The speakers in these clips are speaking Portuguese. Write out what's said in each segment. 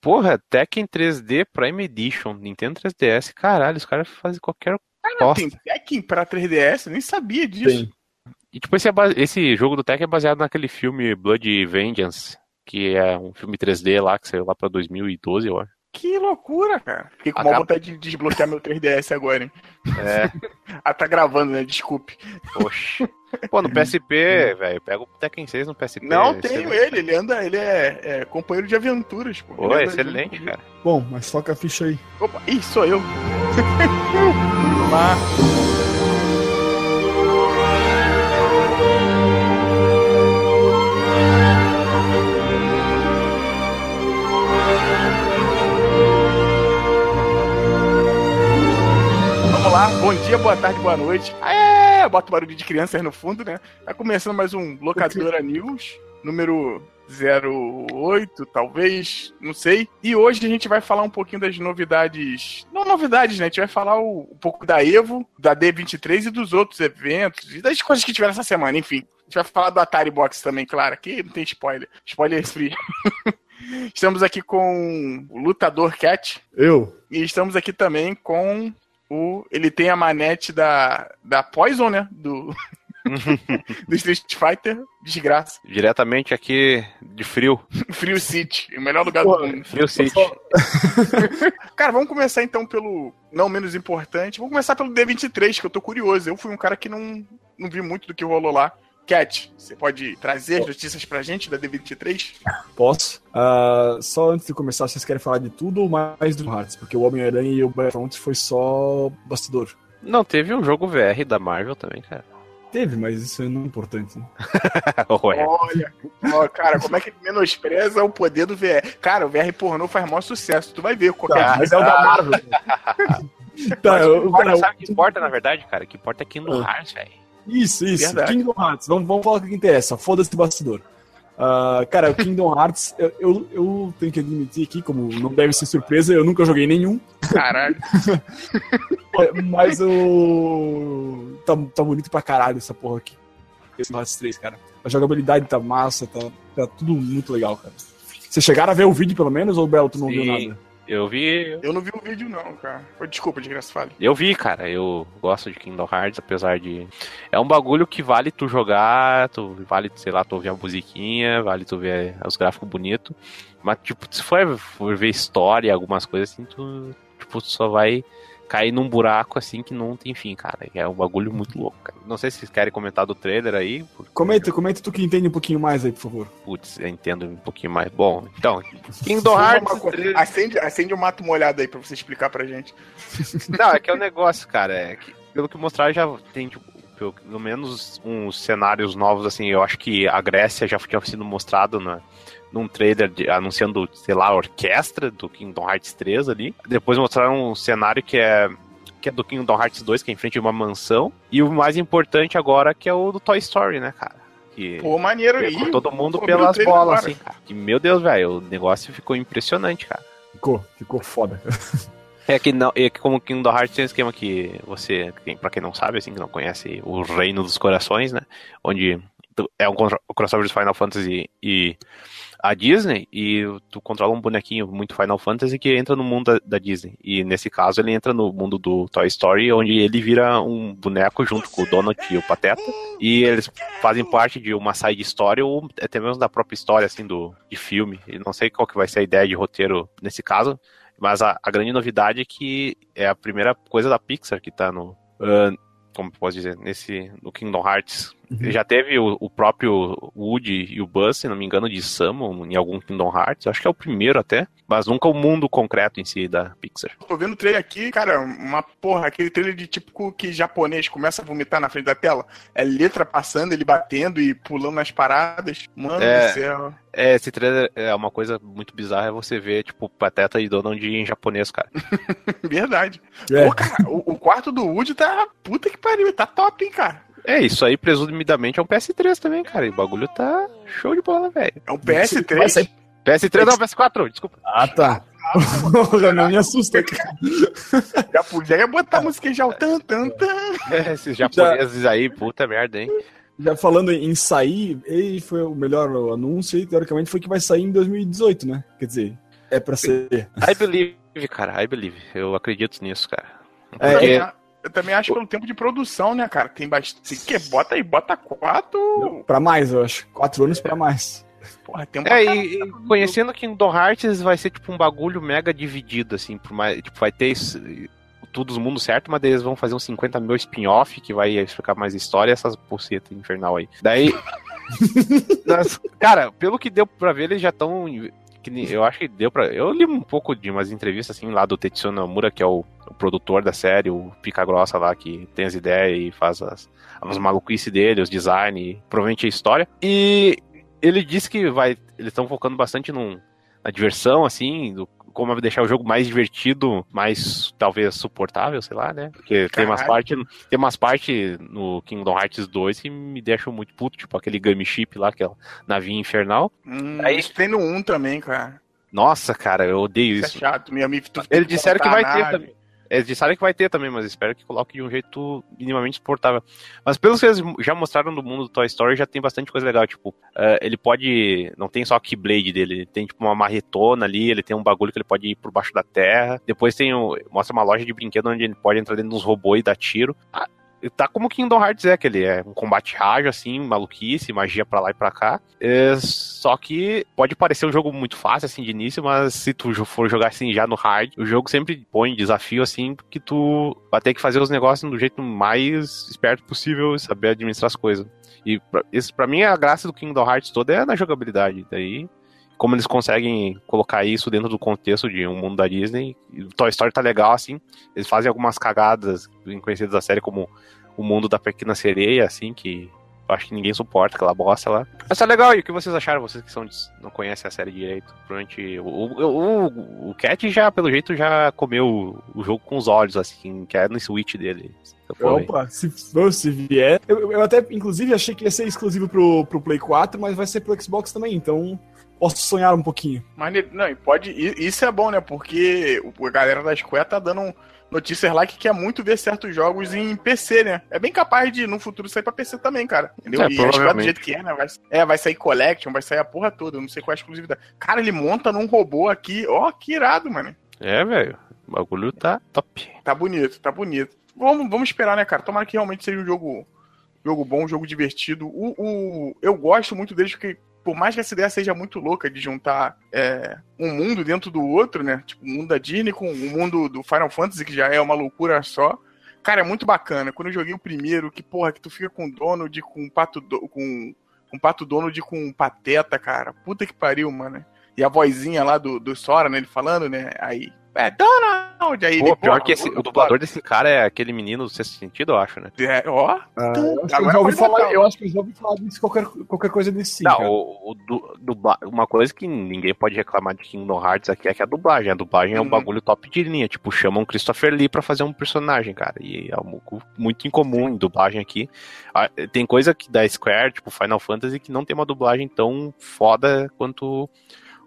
Porra, Tekken 3D Prime Edition, Nintendo 3DS. Caralho, os caras fazem qualquer Cara, bosta. tem Tekken pra 3DS, eu nem sabia disso. Tem. E tipo, esse, é base- esse jogo do Tekken é baseado naquele filme Blood Vengeance, que é um filme 3D lá, que saiu lá pra 2012, eu acho. Que loucura, cara. Fiquei com uma Acaba- vontade de desbloquear meu 3DS agora, hein? É, Ah, tá gravando, né? Desculpe. oxe. Pô, no PSP, velho, pega o Tekken 6 no PSP. Não, esse tenho é- ele, ele anda, ele é, é companheiro de aventuras, pô. Pô, excelente, cara. Bom, mas toca a ficha aí. Opa, ih, sou eu. Vamos lá. Vamos lá, bom dia, boa tarde, boa noite. É, bota o barulho de criança aí no fundo, né? Tá começando mais um Locadora News, número 08, talvez, não sei. E hoje a gente vai falar um pouquinho das novidades. Não novidades, né? A gente vai falar o- um pouco da Evo, da D23 e dos outros eventos, e das coisas que tiveram essa semana, enfim. A gente vai falar do Atari Box também, claro. Aqui não tem spoiler. Spoiler free. estamos aqui com o Lutador Cat. Eu? E estamos aqui também com o. Ele tem a manete da, da Poison, né? Do, do Street Fighter. Desgraça. Diretamente aqui de frio. Frio City, o melhor lugar Pô, do mundo. Frio City. Cara, vamos começar então pelo não menos importante. Vamos começar pelo D23, que eu tô curioso. Eu fui um cara que não, não vi muito do que rolou lá. Cat, você pode trazer notícias pra gente da D23? Posso? Ah, só antes de começar, vocês querem falar de tudo ou mais do Hearts? Porque o Homem-Aranha e o Battlefront foi só bastidor. Não, teve um jogo VR da Marvel também, cara. Teve, mas isso não é importante. né? Olha, ó, cara, como é que menospreza o poder do VR? Cara, o VR pornô faz maior sucesso. Tu vai ver qualquer Tá, mas é o da Marvel. tá, eu, Cara, sabe o que importa, na verdade, cara? O que importa é Kingdom Ah. Hearts, velho. Isso, isso. Verdade. Kingdom Hearts. Vamos, vamos falar o que interessa. Foda-se bastidor. Ah, cara, o Kingdom Hearts, eu, eu, eu tenho que admitir aqui, como não deve ser surpresa, eu nunca joguei nenhum. Caralho. Mas o. Tá, tá bonito pra caralho essa porra aqui. Esse Hearts 3, cara. A jogabilidade tá massa, tá, tá tudo muito legal, cara. Vocês chegaram a ver o vídeo pelo menos, ou Belo, tu não viu Sim. nada? Eu vi. Eu não vi o vídeo, não, cara. Desculpa, desgraça, fale. Eu vi, cara. Eu gosto de Kingdom Hearts, apesar de. É um bagulho que vale tu jogar, tu, vale, sei lá, tu ouvir a musiquinha, vale tu ver os gráficos bonitos. Mas, tipo, se for, for ver história, algumas coisas assim, tu, tipo, tu só vai cair num buraco assim que não tem fim, cara. É um bagulho muito louco, cara. Não sei se vocês querem comentar do trailer aí. porque- Comenta, comenta tu que entende um pouquinho mais aí, por favor. Putz, eu entendo um pouquinho mais. Bom, então, Kingdom Hearts. Uma Acende, acende o mato molhado aí pra você explicar pra gente. Não, é que é o negócio, cara. É que, pelo que mostrar, já tem, tipo, pelo, menos uns cenários novos, assim. Eu acho que a Grécia já tinha sido mostrado na, num trailer de- anunciando, sei lá, a orquestra do Kingdom Hearts 3 ali. Depois mostraram um cenário que é. Que é do Kingdom Hearts 2, que é em frente a uma mansão. E o mais importante agora, que é o do Toy Story, né, cara? Que Pô, maneiro aí. todo mundo o pelas bolas, agora. assim, cara. Que, meu Deus, velho, o negócio ficou impressionante, cara. Ficou, ficou foda. É que não, é que como o Kingdom Hearts tem um esquema que você, pra quem não sabe, assim, que não conhece o Reino dos Corações, né? Onde é um crossover de Final Fantasy e a Disney, e tu controla um bonequinho muito Final Fantasy que entra no mundo da, da Disney. E nesse caso ele entra no mundo do Toy Story, onde ele vira um boneco junto com o Donald e o Pateta. E eles fazem parte de uma side story ou até mesmo da própria história, assim, do, de filme. E não sei qual que vai ser a ideia de roteiro nesse caso. Mas a, a grande novidade é que é a primeira coisa da Pixar que tá no. ah, como posso dizer? Nesse. No Kingdom Hearts. Uhum. Já teve o, o próprio Woody e o Buzz, se não me engano, de Samus em algum Kingdom Hearts. Acho que é o primeiro até. Mas nunca o mundo concreto em si da Pixar. Tô vendo o trailer aqui, cara, uma porra, aquele trailer de tipo que japonês começa a vomitar na frente da tela. É letra passando, ele batendo e pulando nas paradas. Mano É. do céu. É, esse trailer é uma coisa muito bizarra é você ver, tipo, Pateta e Donald em japonês, cara. Verdade. É, Pô, cara, o, o quarto do Woody tá. Puta que pariu, tá top, hein, cara. É, isso aí presumidamente é um PS3 também, cara. E o bagulho tá show de bola, velho. É um Vai PS3. sair- PS3 não, PS4, desculpa. Ah, tá. Porra, não me assusta, cara. Já podia botar a música já o tan, tan, tan. É, esses japoneses aí, puta merda, hein? Já falando em sair, ele foi o melhor anúncio e teoricamente foi que vai sair em 2018, né? Quer dizer, é pra ser. I believe, cara, I believe. Eu acredito nisso, cara. É, Porque- Eu, eu também acho pelo tempo de produção, né, cara? Tem bastante. Que bota aí, bota quatro. Pra mais, eu acho. Quatro anos pra mais. Porra, tem um É, e, e conhecendo Kingdom Hearts vai ser tipo um bagulho mega dividido, assim, por mais, tipo, vai ter isso- tudo os mundos certo, mas eles vão fazer uns 50 mil spin-off que vai explicar mais história e essas pulsetas infernal aí. Daí. cara, pelo que deu pra ver, eles já estão. Eu acho que deu pra. Eu li um pouco de umas entrevistas assim lá do Tetsuya Nomura, que é o, o produtor da série, o Pica Grossa lá, que tem as ideias e faz as, as maluquices dele, os design, provavelmente a história. E ele disse que vai. Eles estão focando bastante num, na diversão, assim, do, como deixar o jogo mais divertido, mais talvez suportável, sei lá, né? Porque tem umas Caralho. partes. Tem umas partes no Kingdom Hearts 2 que me deixam muito puto, tipo aquele Gummy Ship lá, que é o navinha infernal. Hum, Aí- Isso tem no 1 também, cara. Nossa, cara, eu odeio Isso, isso. é chato. Meu amigo, Eles disseram que vai ter também. Eles disseram que vai ter também, mas espero que coloque de um jeito minimamente suportável. Mas pelo que eles já mostraram no mundo do Toy Story, já tem bastante coisa legal. Tipo, eh, ele pode. Não tem só a Keyblade dele, ele tem tipo uma marretona ali, ele tem um bagulho que ele pode ir por baixo da terra. Depois tem o, mostra uma loja de brinquedo onde ele pode entrar dentro dos robôs e dar tiro. Ah, Tá como Kingdom Hearts é, que ele é um combate rádio, assim, maluquice, magia pra lá e pra cá. É, só que pode parecer um jogo muito fácil, assim, de início, mas se tu for jogar assim já no hard, o jogo sempre põe desafio, assim, porque tu vai ter que fazer os negócios do jeito mais esperto possível e saber administrar as coisas. E pra, isso, pra mim, a graça do Kingdom Hearts toda é na jogabilidade. Daí, como eles conseguem colocar isso dentro do contexto de um mundo da Disney, Toy Story tá legal, assim, eles fazem algumas cagadas conhecidas da série, como o mundo da Pequena Sereia, assim, que eu acho que ninguém suporta, aquela bosta lá. Mas tá legal, e o que vocês acharam? Vocês que são não conhecem a série direito. Provavelmente. O, o, o, Cat já, pelo jeito, já comeu o, jogo com os olhos, assim, que é no Switch dele. Aí. Opa, se, se vier. Eu, eu até, inclusive, achei que ia ser exclusivo pro, pro Play 4, mas vai ser pro Xbox também, então posso sonhar um pouquinho. Mas não, e pode. Isso é bom, né? Porque o- a galera da Square tá dando notícias lá que quer muito ver certos jogos em PC, né? É bem capaz de no futuro sair pra PC também, cara. Entendeu? É, e a Square do provavelmente. jeito que é, né? Vai, é, vai sair Collection, vai sair a porra toda. Eu não sei qual é a exclusividade. Cara, ele monta num robô aqui. Ó, que irado, mano. É, velho. O bagulho tá top. Tá bonito, tá bonito. Vamos, vamos esperar, né, cara? Tomara que realmente seja um jogo, jogo bom, um jogo divertido. O, o- eu gosto muito deles porque, por mais que essa ideia seja muito louca de juntar é, um mundo dentro do outro, né? Tipo, o mundo da Disney com o mundo do Final Fantasy, que já é uma loucura só. Cara, é muito bacana. Quando eu joguei o primeiro, que porra, que tu fica com Donald, com Pato, Do- com, com Pato Donald com Pateta, cara. Puta que pariu, mano. E a vozinha lá do, do Sora, né? Ele falando, né? Aí, é Donald! Aí, Pô, ele, pior porra, que esse, o dublador desse cara é aquele menino do sexto sentido, eu acho, né? é, ó, Ah, eu, acho que eu Agora já ouvi pode botar. falar, eu acho que eu já ouvi falar disso, qualquer, qualquer coisa desse sim. Não, cara. o, o du- dubla- uma coisa que ninguém pode reclamar de Kingdom Hearts aqui é que a dublagem. A dublagem é um Uhum. bagulho top de linha. Tipo, chamam Christopher Lee pra fazer um personagem, cara. E é um- muito incomum em dublagem aqui. Ah, Tem coisa que da Square, tipo Final Fantasy, que não tem uma dublagem tão foda quanto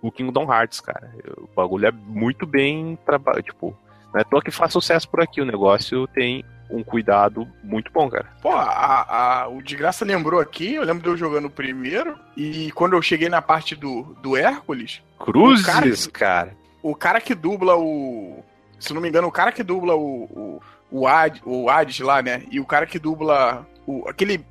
o Kingdom Hearts, cara. O bagulho é muito bem trabalhado. Tipo, não é toa que faz sucesso por aqui. O negócio tem um cuidado muito bom, cara. Pô, a, a- o de graça lembrou aqui, eu lembro de eu jogando o primeiro, e quando eu cheguei na parte do, do Hércules, Cruzes, cara. o cara que dubla o. Se não me engano, o cara que dubla o. o, o, Ad, o Hades lá, né? E o cara que dubla. O, aquele.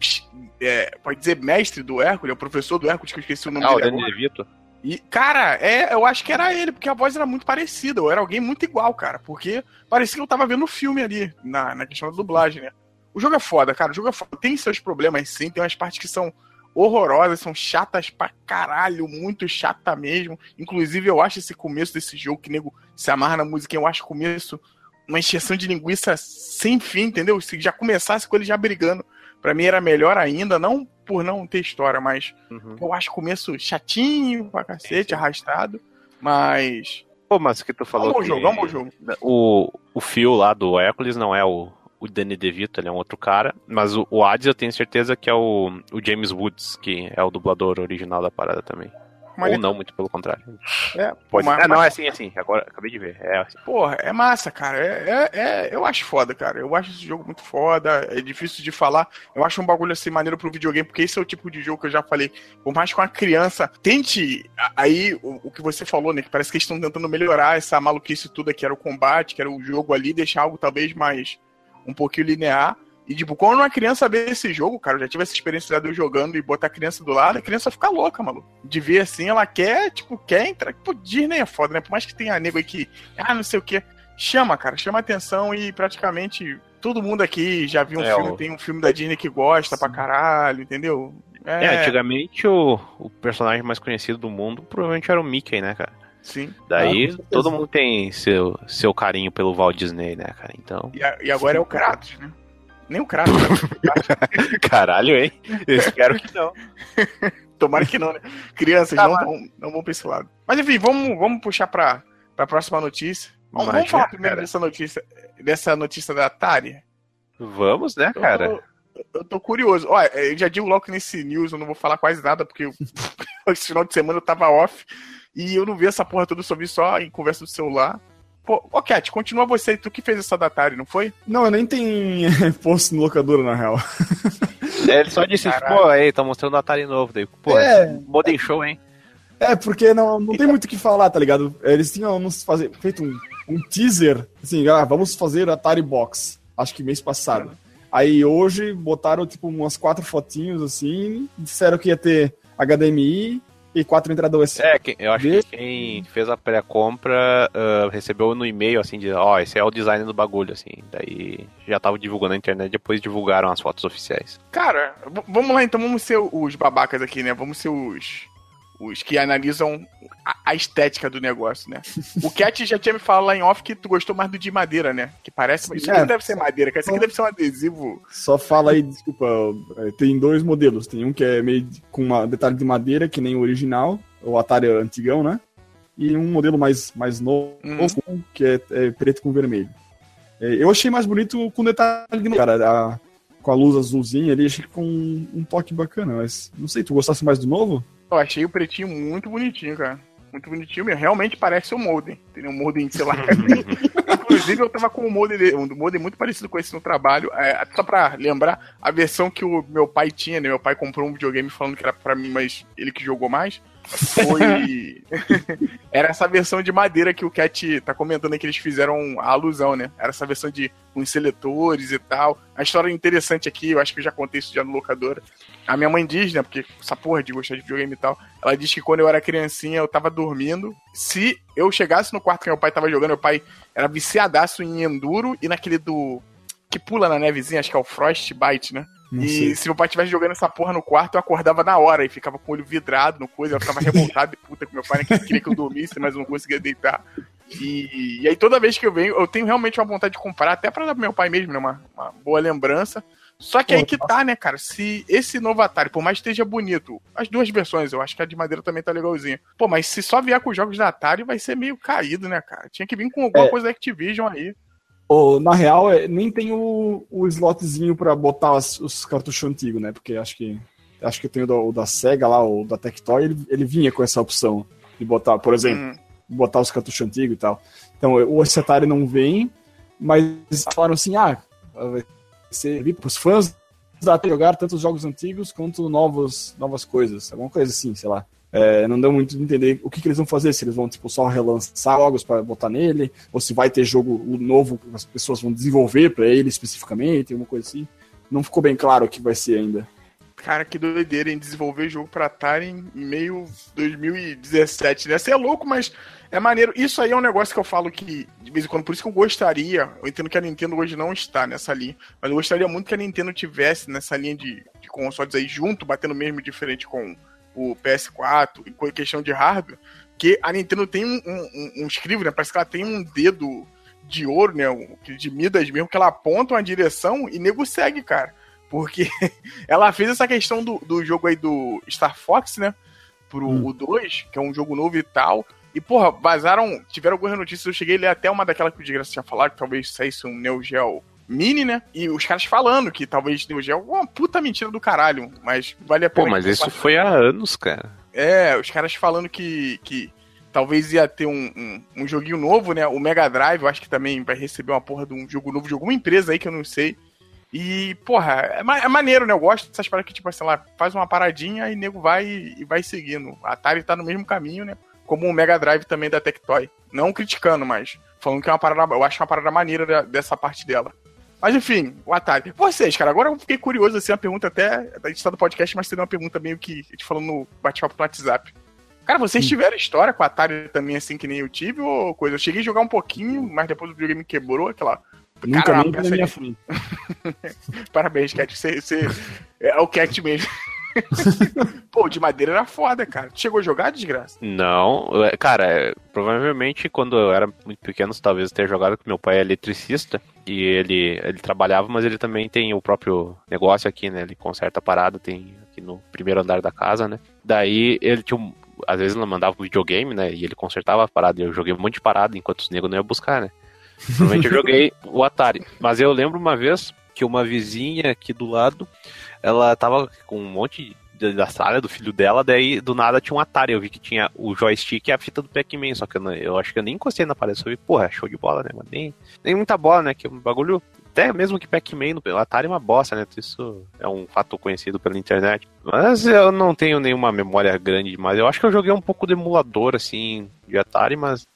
é, pode dizer, mestre do Hércules, o professor do Hércules, que eu esqueci o nome Ah, o dele Danny agora. DeVito. E, cara, é, eu acho que era ele, porque a voz era muito parecida, ou era alguém muito igual, cara. Porque parecia que eu tava vendo o filme ali, na, na questão da dublagem, né? O jogo é foda, cara. O jogo é foda. Tem seus problemas, sim. Tem umas partes que são horrorosas, são chatas pra caralho, muito chata mesmo. Inclusive, eu acho esse começo desse jogo, que nego se amarra na música, eu acho o começo uma encheção de linguiça sem fim, entendeu? Se já começasse com ele já brigando, pra mim era melhor ainda, não por não ter história, mas Uhum. eu acho o começo chatinho pra cacete, arrastado. Mas. Pô, mas o que tu É um falou bom jogo, é um bom jogo. o, o Phil lá do Hércules não é o, o Danny DeVito, ele é um outro cara, mas o, o Hades eu tenho certeza que é o, o James Woods, que é o dublador original da parada também. Ou não, muito pelo contrário. É, Pode. mas- é, não, é assim, é assim. Agora acabei de ver. É assim. Porra, é massa, cara. É, é, é- eu acho foda, cara. Eu acho esse jogo muito foda. É difícil de falar. Eu acho um bagulho assim maneiro pro videogame, porque esse é o tipo de jogo que eu já falei. Por mais que uma criança tente. Aí, o, o que você falou, né? Que parece que eles estão tentando melhorar essa maluquice toda que era o combate, que era o jogo ali, deixar algo talvez mais. um pouquinho linear. E, tipo, quando uma criança vê esse jogo, cara, eu já tive essa experiência de eu jogando e botar a criança do lado, a criança fica louca, maluco. De ver assim, ela quer, tipo, quer entrar. Pô, Disney é foda, né? Por mais que tenha nego aí que, ah, não sei o quê. Chama, cara, chama atenção e praticamente todo mundo aqui já viu um É, filme, o- tem um filme da Disney que gosta pra caralho, entendeu? É, antigamente o, o personagem mais conhecido do mundo provavelmente era o Mickey, né, cara? Sim. Daí Ah, todo mundo tem seu, seu carinho pelo Walt Disney, né, cara? Então. E, a- e agora é o Kratos, né? Nem o Kratos. né? Caralho, hein? Eu espero que não. Tomara que não, né? Crianças Tá, não, mas- vão, não vão pra esse lado. Mas enfim, vamos, vamos puxar pra, pra próxima notícia. Vamos, vamos falar primeiro cara. dessa notícia, dessa notícia da Atari. Vamos, né, Eu cara? tô, eu tô curioso. Olha, eu já digo logo que nesse news eu não vou falar quase nada, porque eu- esse final de semana eu tava off e eu não vi essa porra toda, eu só vi só em conversa do celular. Pô, ô Cat, continua você, tu que fez essa da Atari, não foi? Não, nem tem posto no locadora, na real. É, Ele só disse, Caralho. pô, aí, tá mostrando o Atari novo. Daí, pô, É. Modem Show, hein? É, porque não, não tem muito o que falar, tá ligado? Eles tinham nos fazer, feito um, um teaser, assim, ah, vamos fazer Atari Box, acho que mês passado. Aí hoje botaram, tipo, umas quatro fotinhos, assim, disseram que ia ter HDMI e quatro entradas. É, quem- eu acho que quem fez a pré-compra ah, recebeu no e-mail, assim, de, ó, esse é o design do bagulho, assim. Daí já tava divulgando na internet, depois divulgaram as fotos oficiais. Cara, vamos lá então, vamos ser os babacas aqui, né? Vamos ser os, os que analisam a, a estética do negócio, né? O Cat já tinha me falado lá em off que tu gostou mais do de madeira, né? Que parece. Isso aqui É. não deve ser madeira, cara. Isso aqui deve ser um adesivo. Só fala aí, desculpa, é, tem dois modelos. Tem um que é meio com uma detalhe de madeira, que nem o original, o Atari antigão, né? E um modelo mais, mais novo, Uhum. que é, é preto com vermelho. É, eu achei mais bonito com detalhe de madeira, cara. a- com a luz azulzinha ali, achei que com um, um toque bacana, mas não sei, tu gostasse mais do novo? Eu achei o pretinho muito bonitinho, cara. Muito bonitinho mesmo. Realmente parece o Molden. Tem um Molden, sei lá. Inclusive, eu tava com Molden, dele- um Molden muito parecido com esse no trabalho. É, só pra lembrar, a versão que o meu pai tinha, né? Meu pai comprou um videogame falando que era pra mim, mas ele que jogou mais. Foi. era essa versão de madeira que o Cat tá comentando aí que eles fizeram a alusão, né? Era essa versão de uns seletores e tal. A história interessante aqui, eu acho que eu já contei isso já no locadora. A minha mãe diz, né? Porque essa porra de gostar de videogame e tal. Ela diz que quando eu era criancinha, eu tava dormindo. Se eu chegasse no quarto que meu pai tava jogando, meu pai era viciadaço em enduro e naquele do. Que pula na nevezinha, acho que é o Frostbite, né? Não e sei. se meu pai estivesse jogando essa porra no quarto, eu acordava na hora e ficava com o olho vidrado no coisa. Eu ficava revoltado e puta com meu pai, né? Que queria que eu dormisse, mas eu não conseguia deitar. E, e aí toda vez que eu venho, eu tenho realmente uma vontade de comprar, até pra dar pro meu pai mesmo, né? Uma, uma boa lembrança. Só que Pô, aí que tá, né, cara? Se esse novo Atari, por mais que esteja bonito, as duas versões, eu acho que a de madeira também tá legalzinha. Pô, mas se só vier com os jogos da Atari, vai ser meio caído, né, cara? Tinha que vir com alguma É. coisa da Activision aí. Ou, na real, é, nem tem o, o slotzinho pra botar os, os cartuchos antigos, né? Porque acho que acho que eu tenho o da, o da Sega lá, o da Tectoy, ele, ele vinha com essa opção de botar, por exemplo, Hum. botar os cartuchos antigos e tal. Então, o Atari não vem, mas falaram assim, ah, vai ser para os fãs da Atari jogar tanto os jogos antigos quanto novos, novas coisas, alguma coisa assim, sei lá. É, não deu muito de entender o que, que eles vão fazer, se eles vão tipo, só relançar jogos para botar nele, ou se vai ter jogo novo que as pessoas vão desenvolver para ele especificamente, alguma coisa assim. Não ficou bem claro o que vai ser ainda. Cara, que doideira em desenvolver jogo pra Atari em meio 2017, né? Você é louco, mas é maneiro. Isso aí é um negócio que eu falo que, de vez em quando, por isso que eu gostaria, eu entendo que a Nintendo hoje não está nessa linha, mas eu gostaria muito que a Nintendo tivesse nessa linha de, de consoles aí junto, batendo mesmo de frente com o PS4, e com a questão de hardware, que a Nintendo tem um, um, um, escrivo, né? Parece que ela tem um dedo de ouro, né? De Midas mesmo, que ela aponta uma direção e nego segue, cara. Porque ela fez essa questão do, do jogo aí do Star Fox, né? Pro Hum. o 2, que é um jogo novo e tal. E, porra, vazaram. Tiveram algumas notícias. Eu cheguei a ler até uma daquela que o Desgraça tinha falado, que talvez saísse um Neo Geo Mini, né? E os caras falando que talvez Neo Geo é uma puta mentira do caralho. Mas vale a Pô, pena. mas isso foi há anos, cara. É, os caras falando que, que talvez ia ter um, um, um, joguinho novo, né? O Mega Drive, eu acho que também vai receber uma porra de um jogo novo de alguma empresa aí que eu não sei. E, porra, é, ma é maneiro, né? Eu gosto dessas paradas que, tipo, sei lá, faz uma paradinha e nego vai e vai seguindo. A Atari tá no mesmo caminho, né? Como o Mega Drive também da Tectoy. Não criticando, mas falando que é uma parada. Eu acho uma parada maneira dessa parte dela. Mas enfim, o Atari. Vocês, cara, agora eu fiquei curioso, assim, uma pergunta até. A gente tá no podcast, mas teria uma pergunta meio que a gente falando no bate-papo no WhatsApp. Cara, vocês tiveram história com a Atari também, assim, que nem eu tive, ou coisa? Eu cheguei a jogar um pouquinho, mas depois o videogame quebrou, aquela. Nunca nem na minha frente. Parabéns, Cat. Você, você é o Cat mesmo. Pô, de madeira era foda, cara. Chegou a jogar, desgraça? Não, é, cara, é, provavelmente quando eu era muito pequeno, talvez eu tenha jogado com meu pai é eletricista. E ele, ele trabalhava, mas ele também tem o próprio negócio aqui, né? Ele conserta a parada, tem aqui no primeiro andar da casa, né? Daí ele tinha um, Às vezes ele mandava um videogame, né? E ele consertava a parada. Eu joguei um monte de parada enquanto os negros não iam buscar, né? Provavelmente eu joguei o Atari. Mas eu lembro uma vez que uma vizinha aqui do lado ela tava com um monte da sala do filho dela, daí do nada tinha um Atari. Eu vi que tinha o joystick e a fita do Pac-Man, só que eu, não, eu, acho que eu nem encostei na parede. Eu vi, porra, show de bola, né? Mas nem, nem muita bola, né? Que o bagulho, até mesmo que Pac-Man no Atari é uma bosta, né? Isso é um fato conhecido pela internet. Mas eu não tenho nenhuma memória grande demais. Eu acho que eu joguei um pouco de emulador, assim, de Atari, mas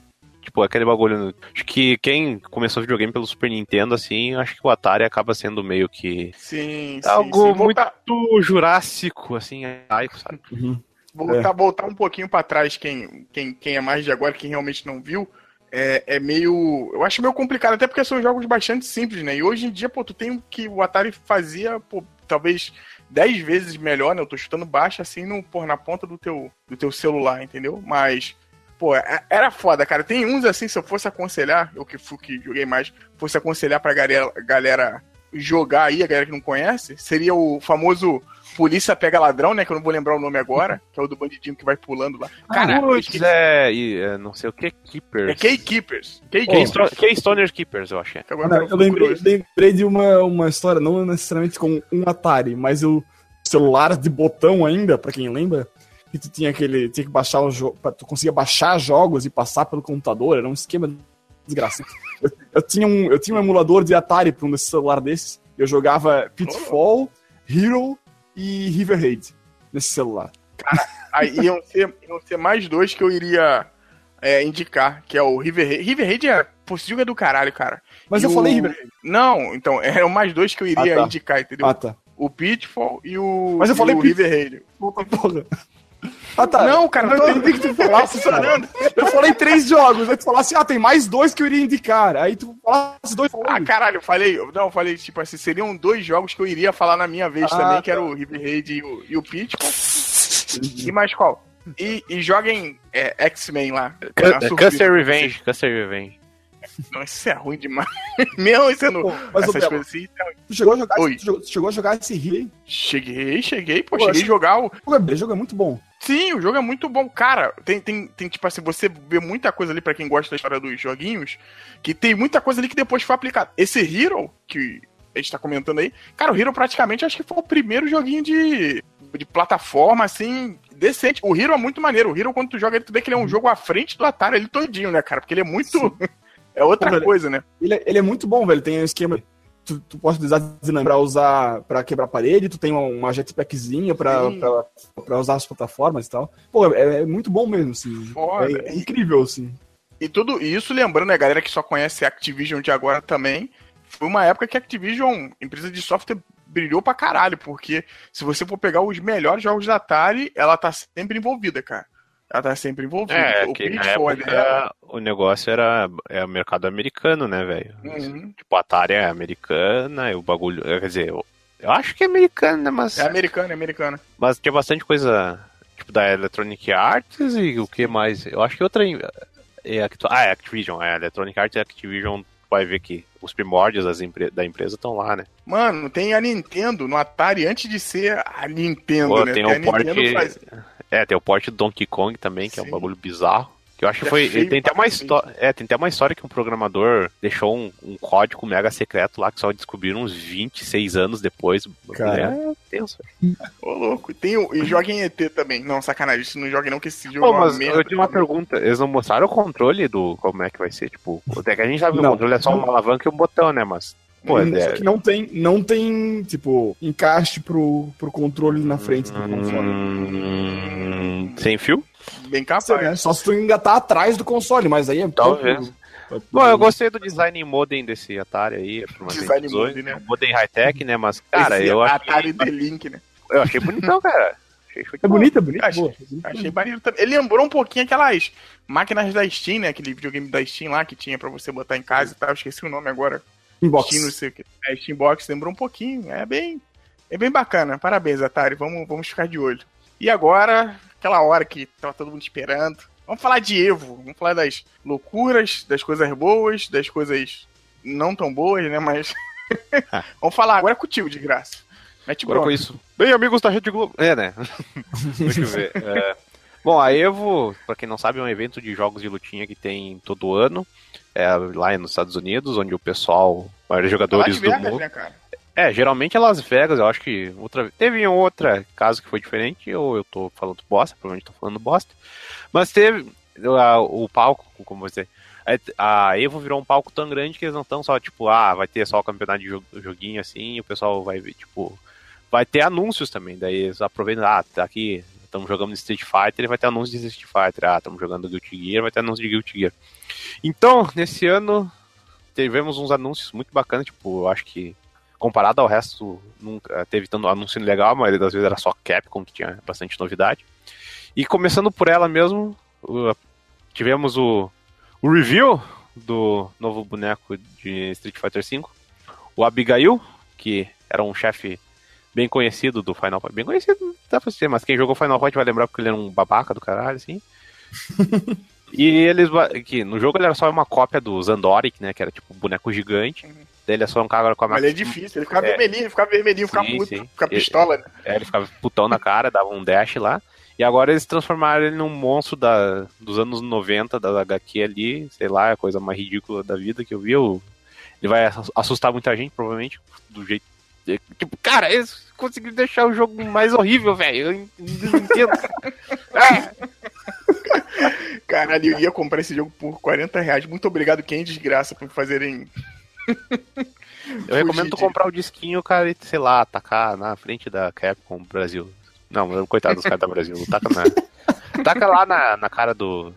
Tipo, aquele bagulho. Acho que quem começou videogame pelo Super Nintendo, assim, acho que o Atari acaba sendo meio que. Sim, algo sim, sim. muito Voltar... jurássico, assim, aico, sabe? Uhum. Voltar, é. voltar um pouquinho para trás, quem, quem, quem é mais de agora, quem realmente não viu. É, é, meio. Eu acho meio complicado, até porque são jogos bastante simples, né? E hoje em dia, pô, tu tem o que o Atari fazia, pô, talvez 10 vezes melhor, né? Eu tô chutando baixo assim no, pô, na ponta do teu, do teu celular, entendeu? Mas Pô, é, era foda, cara. Tem uns assim, se eu fosse aconselhar, eu que fui que joguei mais, fosse aconselhar pra galera, galera jogar aí, a galera que não conhece, seria o famoso Polícia Pega Ladrão, né? Que eu não vou lembrar o nome agora, que é o do bandidinho que vai pulando lá. Cara, Putz, é, é, não sei o que, Keepers. É K-Keepers. K-Stoner Keepers, eu achei. Não, eu lembrei, lembrei, de uma, uma história, não necessariamente com um Atari, mas o celular de botão ainda, pra quem lembra, que tu tinha aquele. Tinha que baixar o jogo. Tu conseguia baixar jogos e passar pelo computador. Era um esquema desgraçado. Eu, eu, tinha um, eu tinha um emulador de Atari para um desses celular desses. Eu jogava Pitfall, Hero e River Raid nesse celular. Cara, aí iam ser, iam ser mais dois que eu iria é, indicar, que é o River Raid. River Raid é, jogo é do caralho, cara. Mas e eu o... falei River Raid. Não, então, eram mais dois que eu iria ah, tá. indicar, entendeu? Ah, tá. O Pitfall e o, Mas eu falei River Raid. Puta porra. Ah, tá. Não, cara, não entendi que tu falasse, Eu falei três jogos, aí tu falasse, ah, tem mais dois que eu iria indicar. Aí tu falasse dois. Ah, caralho, eu falei, não, eu falei, tipo assim, seriam dois jogos que eu iria falar na minha vez ah, também, tá. que era o River Raid e o, e o Pitfall. e mais qual? E, e joguem é, X-Men lá. Custer Revenge, Custer Revenge. Não, isso é ruim demais. Mesmo sendo pô, mas essas Bela, coisas assim. É tu chegou a jogar, Oi. Chegou a jogar esse Healing? Cheguei, cheguei, pô, pô cheguei a jogar o. O jogo é muito bom. Sim, o jogo é muito bom. Cara, tem, tem, tem tipo assim, você vê muita coisa ali para quem gosta da história dos joguinhos, que tem muita coisa ali que depois foi aplicada. Esse Hero, que a gente tá comentando aí, cara, o Hero praticamente acho que foi o primeiro joguinho de, de plataforma, assim, decente. O Hero é muito maneiro. O Hero, quando tu joga ele, tu vê que ele é um uhum. jogo à frente do Atari, ele todinho, né, cara? Porque ele é muito. é outra Pô, coisa, né? Ele é, ele é muito bom, velho. Tem um esquema tu, tu pode utilizar para usar para quebrar parede, tu tem uma, uma jetpackzinha para usar as plataformas e tal. Pô, é, é muito bom mesmo, assim. É, é, incrível, assim. E tudo isso, lembrando, né, galera que só conhece Activision de agora também, foi uma época que a Activision, empresa de software, brilhou pra caralho, porque se você for pegar os melhores jogos da Atari, ela tá sempre envolvida, cara. Ela tá sempre envolvida. É, o, que época, o negócio era é o mercado americano, né, velho? Uhum. Tipo, a Atari é americana, e o bagulho. Quer dizer, eu, eu acho que é americana, né? Mas. É americana, é americana. Mas tinha bastante coisa, tipo, da Electronic Arts e o que mais? Eu acho que outra. É, ah, é Activision, é Electronic Arts e Activision vai ver que os primórdios das empre da empresa estão lá, né? Mano, tem a Nintendo no Atari antes de ser a Nintendo, Pô, né? Tem, o porte... Faz... É, tem o porte do Donkey Kong também, que Sim. é um bagulho bizarro. Que eu acho que foi. Tem até, uma história, é, tem até uma história que um programador deixou um, um, código mega secreto lá que só descobriram uns 26 anos depois. Cara. É tenso. Ô, louco. Tem, e joga em ET também. Não, sacanagem. Isso não joga não, que esse jogo Pô, é mas eu tinha uma pergunta. Eles não mostraram o controle do como é que vai ser? Tipo, até que a gente sabe que o Não. controle é só uma alavanca e um botão, né? Mas. Pô, Só é, que não tem, não tem, tipo, encaixe pro, pro controle na frente do console. Hum, sem fio? Bem Você, capaz. né? Só se tu engatar atrás do console, mas aí é Talvez. pouco- Bom, eu gostei do design modem desse Atari aí. uma Design 118, modem, né? um Modem high-tech, né? Mas, cara, Esse eu Atari achei, D-Link, né? eu achei bonitão, cara. Achei É bonito, é bonito. Achei- boa. Achei maneiro também. Ele lembrou um pouquinho aquelas máquinas da Steam, né? Aquele videogame da Steam lá que tinha pra você botar em casa e tal. Esqueci o nome agora. Inbox. Steam, não sei o que. É, Steambox lembrou um pouquinho. É bem, é bem bacana. Parabéns, Atari. Vamos, vamos ficar de olho. E agora, aquela hora que tava todo mundo esperando. Vamos falar de Evo. Vamos falar das loucuras, das coisas boas, das coisas não tão boas, né? Mas. vamos falar agora contigo, de graça. Mete Agora com isso. Bem, amigos da Rede Globo. É, né? Deixa eu ver. É, Bom, a Evo, pra quem não sabe, é um evento de jogos de lutinha que tem todo ano. É lá nos Estados Unidos, onde o pessoal, de jogadores do Vegas, mundo. né, cara? É, geralmente é Las Vegas, eu acho que outra teve um outra caso que foi diferente, ou eu tô falando bosta, provavelmente tô falando bosta. Mas teve a- o palco, como você a, Evo virou um palco tão grande que eles não estão só tipo, ah, vai ter só o campeonato de jo- joguinho assim, e o pessoal vai ver, tipo, vai ter anúncios também, daí eles aproveitam, ah, tá aqui, estamos jogando Street Fighter, e vai ter anúncio de Street Fighter, ah, estamos jogando Guilty Gear, vai ter anúncio de Guilty Gear. Então, nesse ano tivemos uns anúncios muito bacanas, tipo, eu acho que comparado ao resto, nunca teve tanto anúncio legal, maioria das vezes era só Capcom, que tinha bastante novidade. E começando por ela mesmo, tivemos o, o review do novo boneco de Street Fighter V, o Abigail, que era um chefe bem conhecido do Final Fight. Bem conhecido, não dá pra ser, mas quem jogou Final Fight vai lembrar porque ele era um babaca do caralho, assim. e eles. que No jogo ele era só uma cópia do Zandoric, né? Que era tipo um boneco gigante. Daí ele é só um cara com a Mas ele é difícil. Ele ficava É. vermelhinho, ele ficava vermelhinho, ficava Sim, puto, sim. ficava pistola, né? É, ele ficava putão na cara, dava um dash lá. E agora eles transformaram ele num monstro da, dos anos 90 da HQ ali, sei lá, é a coisa mais ridícula da vida que eu vi. eu- ele vai ass- assustar muita gente, provavelmente, do jeito. Tipo, cara, eles conseguiram deixar o jogo mais horrível, velho. Eu não entendo. Caralho, eu ia comprar esse jogo por 40 reais. Muito obrigado, quem desgraça, por fazerem. Eu recomendo tu de- comprar o disquinho, cara, e, sei lá, tacar na frente da Capcom Brasil. Não, coitado dos caras da Brasil. Taca, na, taca lá na, na cara do,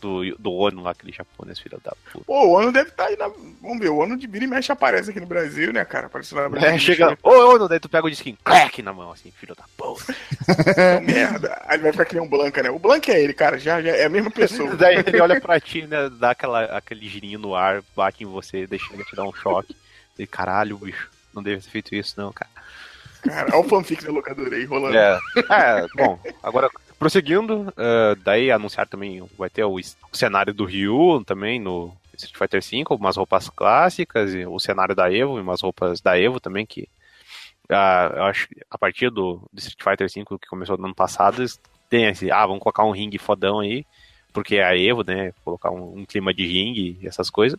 do, do Ono lá, aquele japonês, filho da puta. Pô, o ano deve estar aí na. Vamos ver, o ano de vira e mexe aparece aqui no Brasil, né, cara? Aparece lá no Brasil. É, chega. Ô, Ono, daí tu pega o disquinho, clack na mão, assim, filho da puta. Merda. Aí ele vai ficar que nem um Blanca, né? O Blanca é ele, cara. Já, já é a mesma pessoa. Daí ele olha pra ti, né, dá aquela, aquele girinho no ar, bate em você, deixa ele te dar um choque. E caralho, bicho, não deve ter feito isso, não, cara. Cara, olha o fanfic da locadora aí rolando. É, é bom, agora prosseguindo, eh, daí anunciar também vai ter o, o cenário do Ryu também no Street Fighter V, umas roupas clássicas, e o cenário da Evo, e umas roupas da Evo também, que ah, eu acho a partir do, do Street Fighter V, que começou no ano passado, eles têm esse, ah, vamos colocar um ringue fodão aí, porque é a Evo, né, colocar um, um clima de ringue e essas coisas,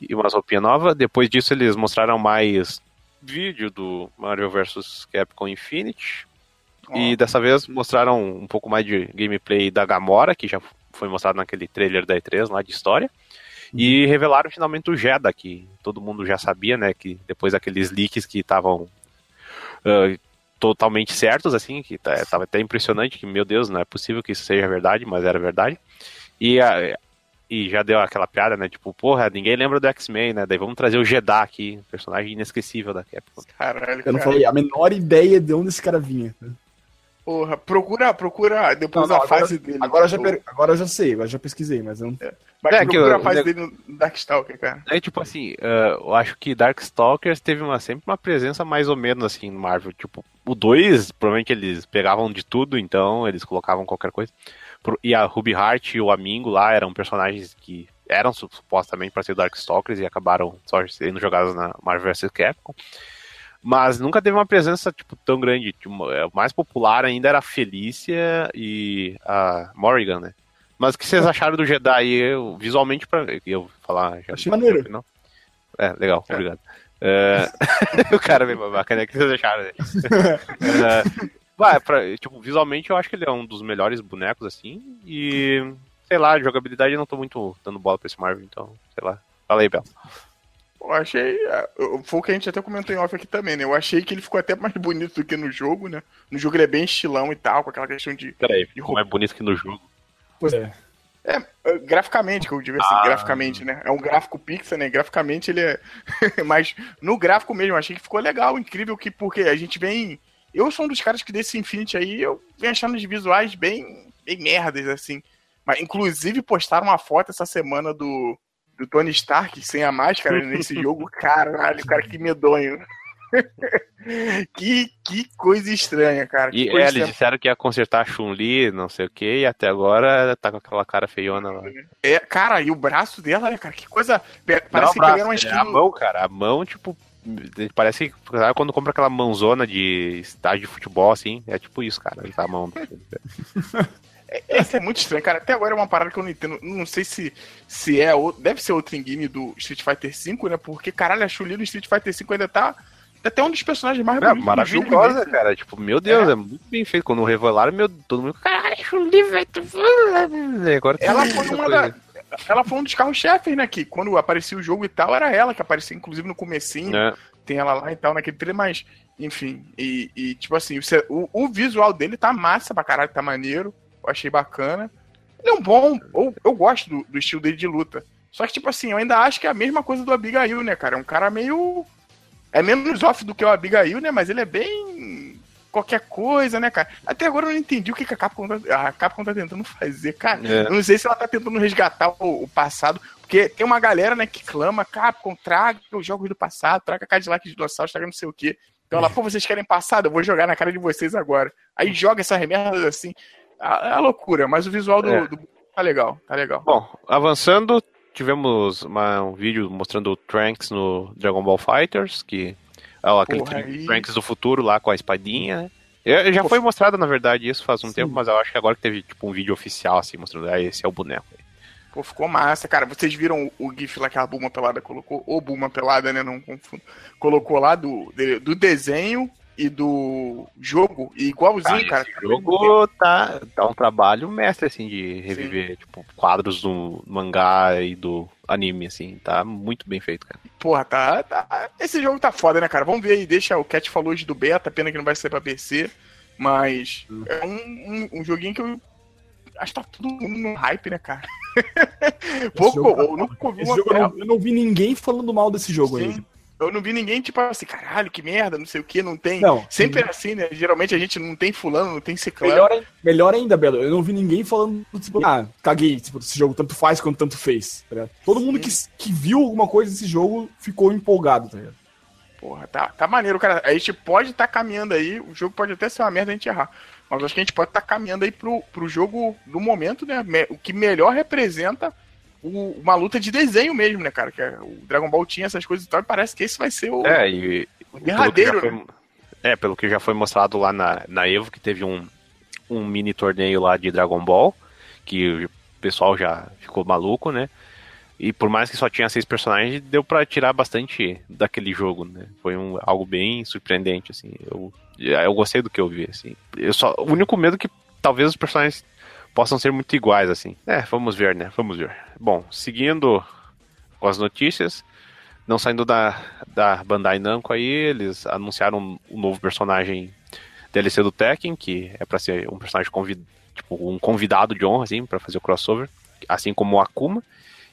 e umas roupinhas novas. Depois disso eles mostraram mais vídeo do Mario vs Capcom Infinity, Ó, e dessa vez mostraram um pouco mais de gameplay da Gamora, que já foi mostrado naquele trailer da E3 lá de história. E revelaram finalmente o Jeddah, que todo mundo já sabia, né? Que depois daqueles leaks que estavam ah, totalmente certos, assim, que tá- tava até impressionante, que, meu Deus, não é possível que isso seja verdade, mas era verdade. E, ah, e já deu aquela piada, né? Tipo, porra, ninguém lembra do X-Men, né? Daí vamos trazer o Jeddah aqui, personagem inesquecível da Capcom. Caralho, Eu não cara. falei a menor ideia de onde esse cara vinha. Porra, procura, procura depois Não, não, a fase dele. Agora eu, já, per- agora eu já sei, agora eu já pesquisei, mas eu não. Mas É, que procura eu- a fase eu- dele no Darkstalker, cara. É tipo assim, eh, eu acho que Darkstalkers teve uma, sempre uma presença mais ou menos assim no Marvel. Tipo, o 2, provavelmente eles pegavam de tudo, então eles colocavam qualquer coisa. E a Ruby Heart e o Amingo lá eram personagens que eram su- supostamente para ser Darkstalkers e acabaram só sendo jogados na Marvel vs Capcom. Mas nunca teve uma presença tipo, tão grande. Tipo, é, o mais popular ainda era a Felícia e a Morrigan, né? Mas o que vocês acharam do Jedi? Eu, visualmente, pra, eu falar. Já, Achei maneiro. Não? É, legal, obrigado. É, o cara é bem babaca, né? O que vocês acharam? Né? é, vai, pra, tipo, visualmente eu acho que ele é um dos melhores bonecos, assim. E, sei lá, jogabilidade eu não tô muito dando bola pra esse Marvel, então, sei lá. Fala aí, Bel. Eu achei. é, Foi o que a gente até comentou em off aqui também, né? Eu achei que ele ficou até mais bonito do que no jogo, né? No jogo ele é bem estilão e tal, com aquela questão de. Peraí, ficou mais bonito que no jogo. Pois é. É, é, graficamente, que eu digo assim, Ah. graficamente, né? É um gráfico pixel, né? Graficamente ele é. Mas no gráfico mesmo, eu achei que ficou legal, incrível, que porque a gente vem. Eu sou um dos caras que desse Infinity aí, eu venho achando os visuais bem, bem merdas, assim. Mas, inclusive, postaram uma foto essa semana do, do Tony Stark sem a máscara nesse jogo. Caralho, cara, que medonho. que, que coisa estranha, cara. Que E é, eles disseram que ia consertar a Chun-Li, não sei o que, e até agora tá com aquela cara feiona lá. É, cara, e o braço dela, né, cara? Que coisa. Não, Parece que pegaram uma é skin. a mão, cara, a mão, tipo, parece que sabe quando compra aquela mãozona de estádio de futebol, assim, é tipo isso, cara, a mão. Esse é muito estranho, cara. Até agora é uma parada que eu não entendo. Não sei se, se é. Deve ser outro engine do Street Fighter V, né? Porque, caralho, a Chun-Li no Street Fighter V ainda tá. tá até um dos personagens mais É, do jogo, maravilhosa, né? cara, tipo, meu Deus, é. muito bem feito. Quando revelaram, meu, todo mundo, caralho, Chun-Li, velho, tu- agora Ela essa foi uma coisa. da. Ela foi um dos carros-chefes, né? Que quando aparecia o jogo e tal, era ela que aparecia, inclusive no comecinho. É. Tem ela lá e tal, naquele trailer, mas, enfim. E, e, tipo assim, o, o visual dele tá massa pra caralho, tá maneiro. Eu achei bacana. Ele é um bom. Eu, eu gosto do, do estilo dele de luta. Só que, tipo assim, eu ainda acho que é a mesma coisa do Abigail, né, cara? É um cara meio. É menos off do que o Abigail, né? Mas ele é bem. Qualquer coisa, né, cara? Até agora eu não entendi o que que a Capcom tá, a Capcom tá tentando fazer, cara. É. Eu não sei se ela tá tentando resgatar o, o passado, porque tem uma galera, né, que clama, Capcom, traga os jogos do passado, traga Cadillac de dinossauros, traga não sei o quê. Então ela, pô, vocês querem passado? Eu vou jogar na cara de vocês agora. Aí joga essa remerda assim. É a loucura, mas o visual do, É. do- tá legal, tá legal. Bom, avançando, tivemos uma- um vídeo mostrando o Trunks no Dragon Ball Fighters, que é ó, aquele Porra, Trunks do futuro lá com a espadinha, né? Eu- Já Pô, foi mostrado, na verdade, isso faz um sim. tempo, mas eu acho que agora que teve tipo um vídeo oficial, assim, mostrando, ah, esse é o boneco. Pô, ficou massa, cara. Vocês viram o, o GIF lá que a Buma Pelada colocou? Ou Buma Pelada, né? Não confundo. Colocou lá do, do desenho e do jogo. E igualzinho, cara. esse jogo tá, tá um trabalho mestre, assim, de reviver, tipo, quadros do mangá e do anime, assim, tá muito bem feito, cara. Porra, tá, tá- Esse jogo tá foda, né, cara? Vamos ver aí. Deixa o Cat falou hoje do beta, pena que não vai sair pra PC. Mas Hum. é um, um, um joguinho que eu. Acho que tá tudo no hype, né, cara? Pouco, jogo tá eu nunca ouvi Esse uma jogo eu não, eu não vi ninguém falando mal desse jogo Sim. aí. Eu não vi ninguém, tipo assim, caralho, que merda, não sei o que, não tem. Não. Sempre é assim, né? Geralmente a gente não tem fulano, não tem ciclano. Melhor, melhor ainda, Belo, eu não vi ninguém falando, tipo, ah, caguei, tipo, esse jogo tanto faz quanto tanto fez. tá? Todo mundo que, que viu alguma coisa desse jogo ficou empolgado, tá ligado? Porra, tá, tá maneiro, cara. A gente pode estar caminhando aí, o jogo pode até ser uma merda a gente errar. Mas acho que a gente pode estar caminhando aí pro, pro jogo do momento, né? O que melhor representa o- uma luta de desenho mesmo, né, cara? Que é, o Dragon Ball tinha essas coisas e tal, e parece que esse vai ser o, É, e o derradeiro, já né? foi- É, pelo que já foi mostrado lá na, na Evo, que teve um, um mini torneio lá de Dragon Ball, que o pessoal já ficou maluco, né? E por mais que só tinha seis personagens, deu pra tirar bastante daquele jogo, né? Foi um, algo bem surpreendente, assim. Eu, eu gostei do que eu vi, assim. Eu só, o único medo é que talvez os personagens possam ser muito iguais, assim. É, vamos ver, né? Vamos ver. Bom, seguindo com as notícias, não saindo da, da Bandai Namco aí, eles anunciaram um novo personagem DLC do Tekken, que é pra ser um personagem tipo, um convidado de honra, assim, pra fazer o crossover, assim como o Akuma.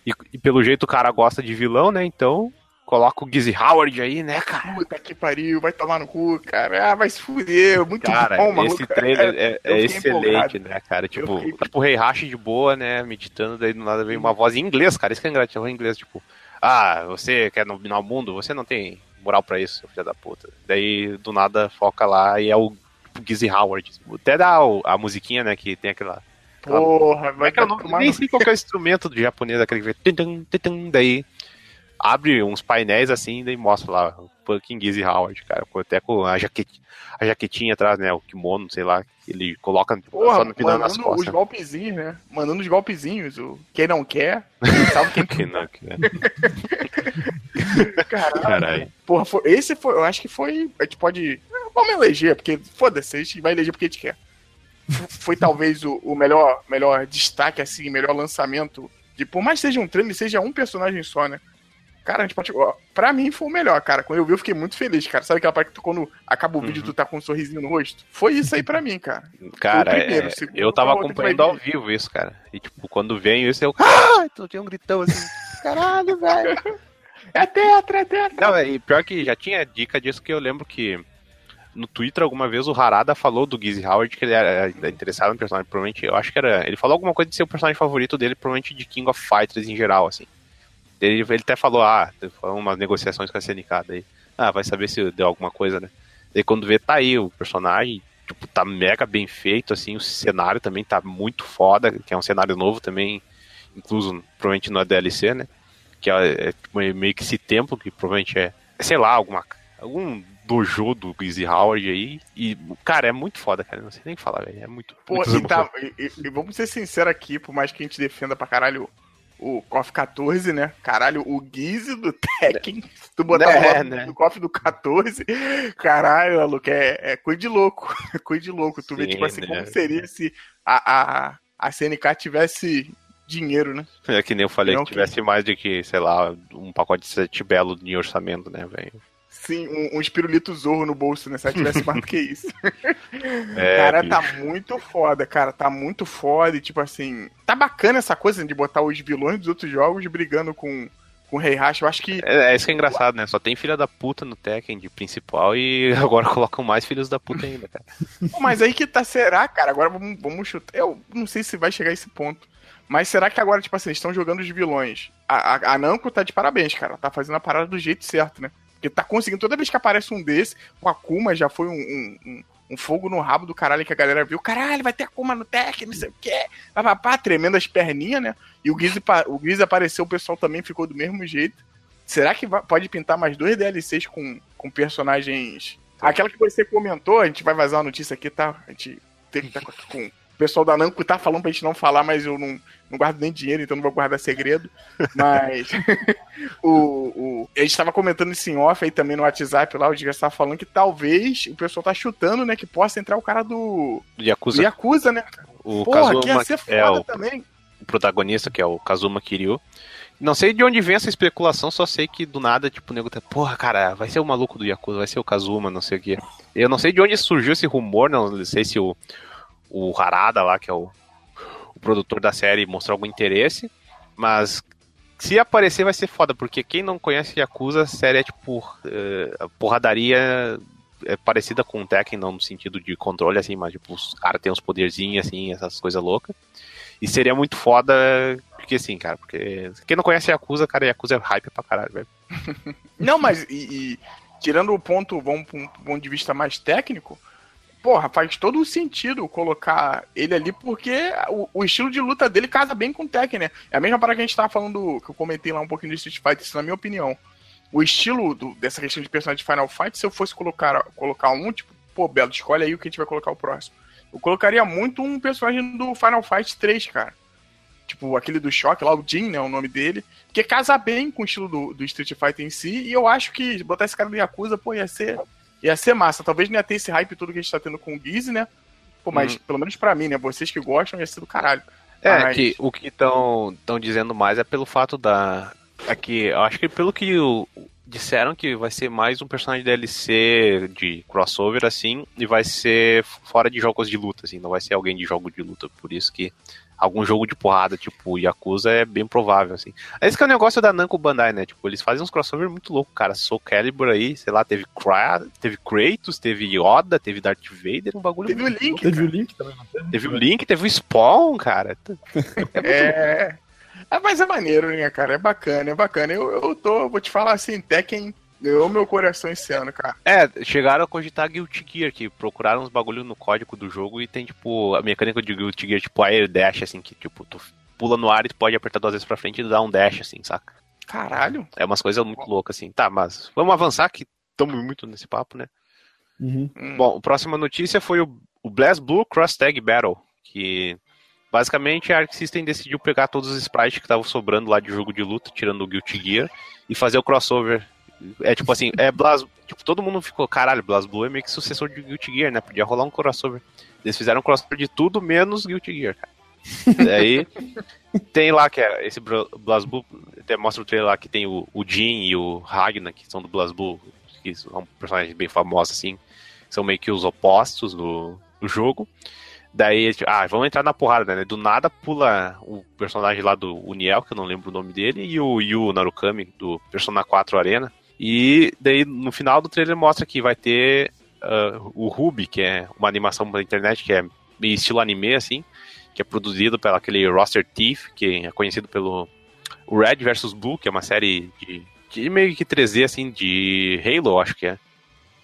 E, e pelo jeito o cara gosta de vilão, né? Então coloca o Gizzy Howard aí, né, cara? Puta que pariu, vai tomar no cu, cara. Ah, vai se fuder, muito Cara, bom, maluco. esse trailer é, é excelente, empolgado. né, cara? Tipo, fiquei- tipo o Rei Hashi de boa, né? Meditando, daí do nada vem uma voz em inglês, cara. Isso que é engraçado, em inglês, tipo, ah, você quer dominar o mundo? Você não tem moral pra isso, seu filho da puta. Daí do nada foca lá e é o Gizzy Howard. Até dá a musiquinha, né, que tem aquela. Porra, Como vai é que é tomar Nem sei qual é o instrumento do japonês, aquele que vem. Daí abre uns painéis assim, daí mostra lá fucking Gizzy Howard, cara. Até com a, jaquet, a jaquetinha atrás, né? O kimono, sei lá, ele coloca Porra, só no final nas costas. os golpezinhos, né? Mandando os golpezinhos. O quem não quer, sabe quem, quem não quer. Caralho. Caralho. Porra, foi, esse foi, eu acho que foi. A gente pode. Vamos eleger, porque foda-se, a gente vai eleger porque a gente quer. Foi talvez o, o melhor, melhor destaque, assim, melhor lançamento. De, por mais que seja um treino, seja um personagem só, né? Cara, a gente pode. Pra mim foi o melhor, cara. Quando eu vi, eu fiquei muito feliz, cara. Sabe aquela parte que tu, quando acaba o vídeo uhum. tu tá com um sorrisinho no rosto? Foi isso aí pra mim, cara. Cara, primeiro, é, eu tava acompanhando ao vivo isso, cara. E tipo, quando vem isso, eu. Ah! Tu tinha um gritão assim. Caralho, velho. É tetra, é tetra. Não, e pior que já tinha dica disso que eu lembro que no Twitter alguma vez o Harada falou do Gizzy Howard que ele era interessado no personagem, provavelmente, eu acho que era, ele falou alguma coisa de ser o personagem favorito dele, provavelmente de King of Fighters em geral, assim. Ele, ele até falou, ah, falou umas negociações com a SNK daí. Ah, vai saber se deu alguma coisa, né? Daí quando vê, tá aí o personagem, tipo, tá mega bem feito, assim, o cenário também tá muito foda, que é um cenário novo também, incluso provavelmente no DLC, né? Que é, é tipo, meio que esse templo, que provavelmente é, sei lá, alguma, algum dojo do Gizzy Howard aí. E, cara, é muito foda, cara. Não sei nem falar, velho. É muito. Pô, muito e, tá, e, e, vamos ser sinceros aqui, por mais que a gente defenda pra caralho o KOF 14, né? Caralho, o Gizzy do Tekken. Tu botar é, o né? do KOF do 14. Caralho, maluco, é, é coisa de louco. É coisa de louco. Tu Sim, vê, tipo assim, né? como seria se a, a, a CNK tivesse dinheiro, né? É que nem eu falei, Não, que tivesse que... mais de que, sei lá, um pacote de sete belo de orçamento, né, velho? Sim, um, um espirulito zorro no bolso, né? Se ela tivesse mais do que isso. É, cara, tá bicho. tá muito foda, cara. Tá muito foda. E, tipo assim, tá bacana essa coisa de botar os vilões dos outros jogos brigando com, com o Rei Hash. Eu acho que. É, é, isso que é engraçado, né? Só tem filha da puta no Tekken de principal e agora colocam mais filhos da puta ainda, cara. Mas aí que tá, será, cara? Agora vamos, vamos chutar. Eu não sei se vai chegar a esse ponto. Mas será que agora, tipo assim, estão jogando os vilões? A, a, a Namco tá de parabéns, cara. Tá fazendo a parada do jeito certo, né? Porque tá conseguindo, toda vez que aparece um desse, o Akuma já foi um, um, um, um fogo no rabo do caralho que a galera viu. Caralho, vai ter Akuma no tech, não sei o quê. Papapá, tremendo as perninhas, né? E o Gizzy, o Gizzy apareceu, o pessoal também ficou do mesmo jeito. Será que vai, pode pintar mais dois DLCs com, com personagens. Aquela que você comentou, a gente vai vazar uma notícia aqui, tá? A gente tem que estar tá com o pessoal da Namco tá falando pra gente não falar, mas eu não, não guardo nem dinheiro, então não vou guardar segredo. Mas o, o, a gente tava comentando isso em off aí também no WhatsApp lá, o Diga estava falando que talvez o pessoal tá chutando, né, que possa entrar o cara do, Yakuza. do Yakuza, né? O Porra, Kazuma, que ia ser é foda é o, também. O protagonista, que é o Kazuma Kiryu. Não sei de onde vem essa especulação, só sei que do nada, tipo, o nego tá, porra, cara, vai ser o maluco do Yakuza, vai ser o Kazuma, não sei o que. Eu não sei de onde surgiu esse rumor, não sei se o, o Harada lá, que é o, o produtor da série, mostrou algum interesse, mas se aparecer vai ser foda, porque quem não conhece Yakuza, a série é tipo uh, porradaria é parecida com o Tekken, não no sentido de controle, assim, mas tipo, os caras têm uns poderzinhos, assim, essas coisas loucas. E seria muito foda, porque assim, cara, porque quem não conhece Yakuza, cara, Yakuza é hype pra caralho, velho. não, mas e, e, tirando o ponto, vamos pra um ponto de vista mais técnico, porra, faz todo o sentido colocar ele ali, porque o, o, estilo de luta dele casa bem com o Tekken, né? É a mesma parada que a gente tava falando, que eu comentei lá um pouquinho do Street Fighter, isso na minha opinião. O estilo do, dessa questão de personagem de Final Fight, se eu fosse colocar, colocar um, tipo, pô, Belo, escolhe aí o que a gente vai colocar o próximo. Eu colocaria muito um personagem do Final Fight 3, cara. Tipo, aquele do choque lá, o Jin, né? O nome dele. Que casa bem com o estilo do, do Street Fighter em si. E eu acho que botar esse cara no Yakuza, pô, ia ser ia ser massa. Talvez não ia ter esse hype todo que a gente tá tendo com o Gizzy, né? Pô, mas uhum. pelo menos para mim, né? Vocês que gostam, ia ser do caralho. É, mas... que o que estão dizendo mais é pelo fato da. Aqui, eu acho que pelo que o, disseram que vai ser mais um personagem DLC de crossover, assim, e vai ser fora de jogos de luta, assim, não vai ser alguém de jogo de luta. Por isso que algum jogo de porrada, tipo Yakuza, é bem provável, assim. Esse que é o negócio da Namco Bandai, né? Tipo, eles fazem uns crossover muito loucos, cara. Soul Calibur aí, sei lá, teve, Kra teve Kratos, teve Yoda, teve Darth Vader, um bagulho Teve o Link, Teve o Link também, não teve? Teve o Link, teve o Spawn, cara. É... é... mas é maneiro, né, cara? É bacana, é bacana. Eu, eu tô, vou te falar assim, Tekken Ganhou meu coração esse ano, cara. É, chegaram a cogitar Guilty Gear, que procuraram uns bagulho no código do jogo e tem, tipo, a mecânica de Guilty Gear, tipo, air dash, assim, que, tipo, tu pula no ar e tu pode apertar duas vezes pra frente e dar um dash, assim, saca? Caralho. É umas coisas muito loucas, assim. Tá, mas vamos avançar que estamos muito nesse papo, né? Uhum. Hum. Bom, a próxima notícia foi o, o Blast Blue Cross Tag Battle, que basicamente a Arc System decidiu pegar todos os sprites que estavam sobrando lá de jogo de luta, tirando o Guilty Gear, e fazer o crossover. É tipo assim, é Blast, tipo, todo mundo ficou, caralho, Blast Blue é meio que sucessor de Guilty Gear, né? Podia rolar um crossover. Eles fizeram um crossover de tudo menos Guilty Gear, cara. Daí tem lá que é esse Bra- Blue, até mostra o trailer lá que tem o, o Jin e o Ragnar, que são do Blue, que são personagens bem famosos assim, são meio que os opostos do, do jogo. Daí, tipo, ah, vamos entrar na porrada, né? Do nada pula o personagem lá do Uniel, que eu não lembro o nome dele, e o Yu Narukami, do Persona 4 Arena. E daí, no final do trailer, mostra que vai ter ah, o Ruby, que é uma animação da internet, que é meio estilo anime, assim, que é produzido pelo aquele Roster Thief, que é conhecido pelo Red vs Blue, que é uma série de, de meio que 3D, assim, de Halo, acho que é.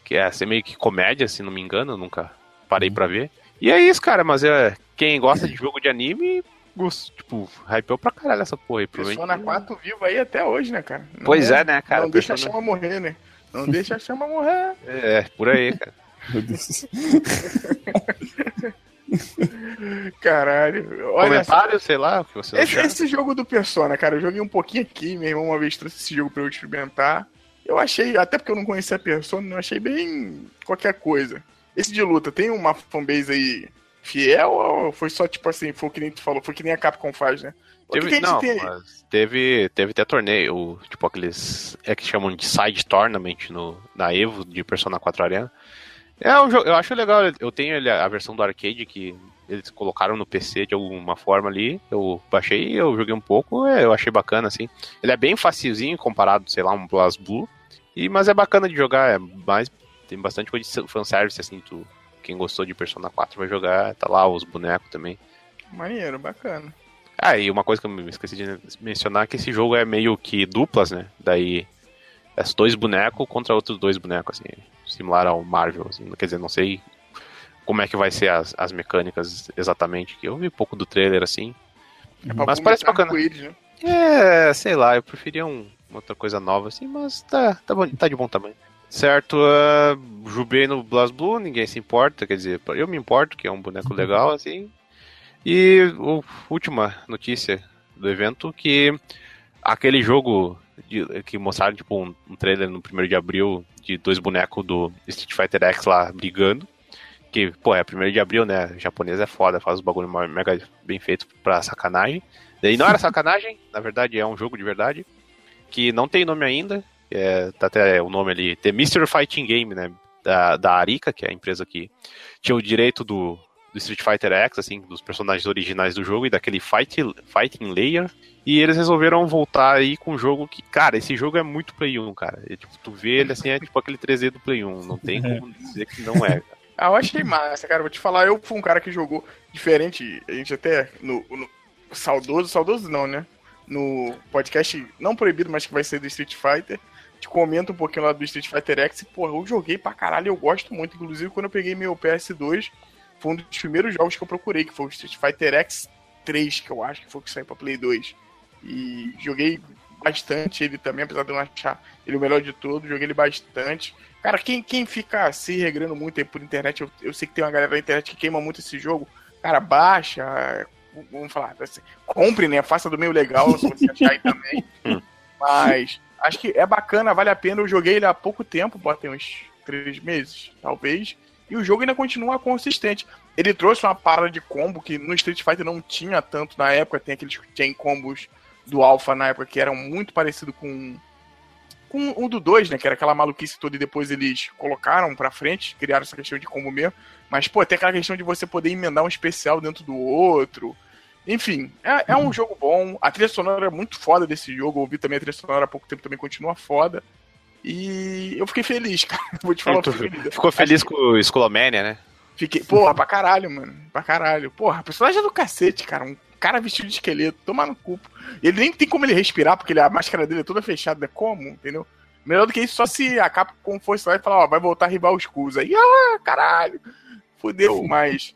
Que é assim, meio que comédia, se não me engano, nunca parei pra ver. E é isso, cara, mas é, quem gosta de jogo de anime, gost- tipo, hypeou pra caralho essa porra aí. Persona provavelmente. 4 vivo aí até hoje, né, cara? Não Pois é, né, cara? Não deixa a chama morrer, né? Não deixa a chama morrer. É, por aí, cara. Meu Deus. Caralho. Olha. Comentário, sei lá, o que você Esse, esse jogo do Persona, cara, eu joguei um pouquinho aqui, meu irmão uma vez trouxe esse jogo pra eu experimentar. Eu achei, até porque eu não conhecia a Persona, eu achei bem qualquer coisa. Esse de luta, tem uma fanbase aí fiel ou foi só tipo assim, foi que nem tu falou, foi que nem a Capcom faz, né? Que Teve, que gente não, tem teve, teve até torneio, tipo aqueles. É que chamam de side tournament no, na Evo de Persona 4 Arena. É um jogo, eu acho legal. Eu tenho ele, a versão do arcade que eles colocaram no PC de alguma forma ali. Eu baixei, eu joguei um pouco, é, eu achei bacana, assim. Ele é bem facilzinho comparado, sei lá, um Blast Blue. E, mas é bacana de jogar, é mais. Tem bastante coisa de fanservice, assim, tu. Quem gostou de Persona 4 vai jogar, tá lá os bonecos também. Maneiro, bacana. Ah, e uma coisa que eu me esqueci de mencionar é que esse jogo é meio que duplas, né? Daí é dois bonecos contra outros dois bonecos, assim, similar ao Marvel, assim. Quer dizer, não sei como é que vai ser as, as mecânicas exatamente, que eu vi pouco do trailer, assim. É Mas parece bacana. né? É, sei lá, eu preferia um, uma outra coisa nova, assim, mas tá, tá, bom, tá de bom tamanho. Certo, uh, Jubei no Blast Blue, ninguém se importa, quer dizer, eu me importo, que é um boneco legal, assim. E o, última notícia do evento, que aquele jogo de- que mostraram, tipo, um, um trailer no 1 de abril de dois bonecos do Street Fighter X lá brigando. Que, pô, é 1 de abril, né? O japonês é foda, faz os bagulho mega bem feito pra sacanagem. Daí não era sacanagem, na verdade é um jogo de verdade. Que não tem nome ainda. É, tá até o nome ali, The Mystery Fighting Game, né? Da, da Arica, que é a empresa que tinha o direito do, do Street Fighter X, assim, dos personagens originais do jogo e daquele fight, Fighting Layer. E eles resolveram voltar aí com um jogo que, cara, esse jogo é muito Play 1, cara. É, tipo, tu vê ele assim, é tipo aquele 3D do Play 1. Não tem como dizer que não é. cara. Ah, eu achei massa, cara. Vou te falar, eu fui um cara que jogou diferente. A gente até no, no saudoso, saudoso não, né? No podcast não proibido, mas que vai ser do Street Fighter. Te comenta um pouquinho lá do Street Fighter X. E, porra, eu joguei pra caralho, eu gosto muito. Inclusive, quando eu peguei meu PS2, foi um dos primeiros jogos que eu procurei, que foi o Street Fighter X 3, que eu acho que foi o que saiu pra Play 2. E joguei bastante ele também, apesar de eu não achar ele o melhor de todos, joguei ele bastante. Cara, quem, quem fica se regrando muito aí por internet, eu, eu sei que tem uma galera da internet que queima muito esse jogo. Cara, baixa, vamos falar, assim, compre, né? Faça do meio legal, se você achar aí também. Mas acho que é bacana, vale a pena. Eu joguei ele há pouco tempo, bota aí uns três meses, talvez. E o jogo ainda continua consistente. Ele trouxe uma parada de combo que no Street Fighter não tinha tanto na época. Tem aqueles chain combos do Alpha na época que eram muito parecidos com com o do 2, né? Que era aquela maluquice toda e depois eles colocaram pra frente, criaram essa questão de combo mesmo. Mas, pô, tem aquela questão de você poder emendar um especial dentro do outro. Enfim, é, é um jogo bom. A trilha sonora é muito foda desse jogo. Eu ouvi também a trilha sonora há pouco tempo, também continua foda. E eu fiquei feliz, cara. Vou te falar, feliz. ficou feliz Acho com o Skullomania, né? Fiquei, porra, pra caralho, mano. Pra caralho. Porra, personagem é do cacete, cara. Um cara vestido de esqueleto, tomar no cu. Ele nem tem como ele respirar, porque ele- a máscara dele é toda fechada. né? Como? Entendeu? Melhor do que isso, só se a Capcom fosse lá e falar, ó, vai voltar a rival os cus. Aí, ah, caralho. Fudeu, mas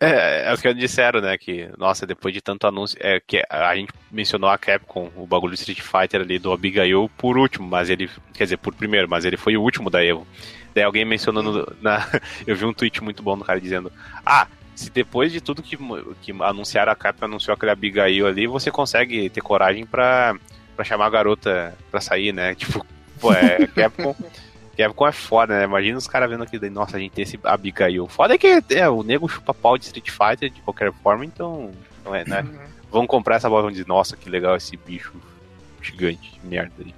É, é o que eles disseram, né? Que, nossa, depois de tanto anúncio. É, que a gente mencionou a Capcom, o bagulho do Street Fighter ali do Abigail por último, mas ele. Quer dizer, por primeiro, mas ele foi o último da Evo. Daí alguém mencionando. Na, eu vi um tweet muito bom do cara dizendo: Ah, se depois de tudo que, que anunciaram a Capcom anunciou aquele Abigail ali, você consegue ter coragem pra, pra chamar a garota pra sair, né? Tipo, pô, é Capcom. Capcom é foda, né? Imagina os caras vendo aqui, daí, nossa, a gente tem esse Abigail. Foda é que é, o nego chupa pau de Street Fighter de qualquer forma, então. Não é, né? Uhum. Vamos comprar essa bola e dizer, nossa, que legal esse bicho gigante, merda aí.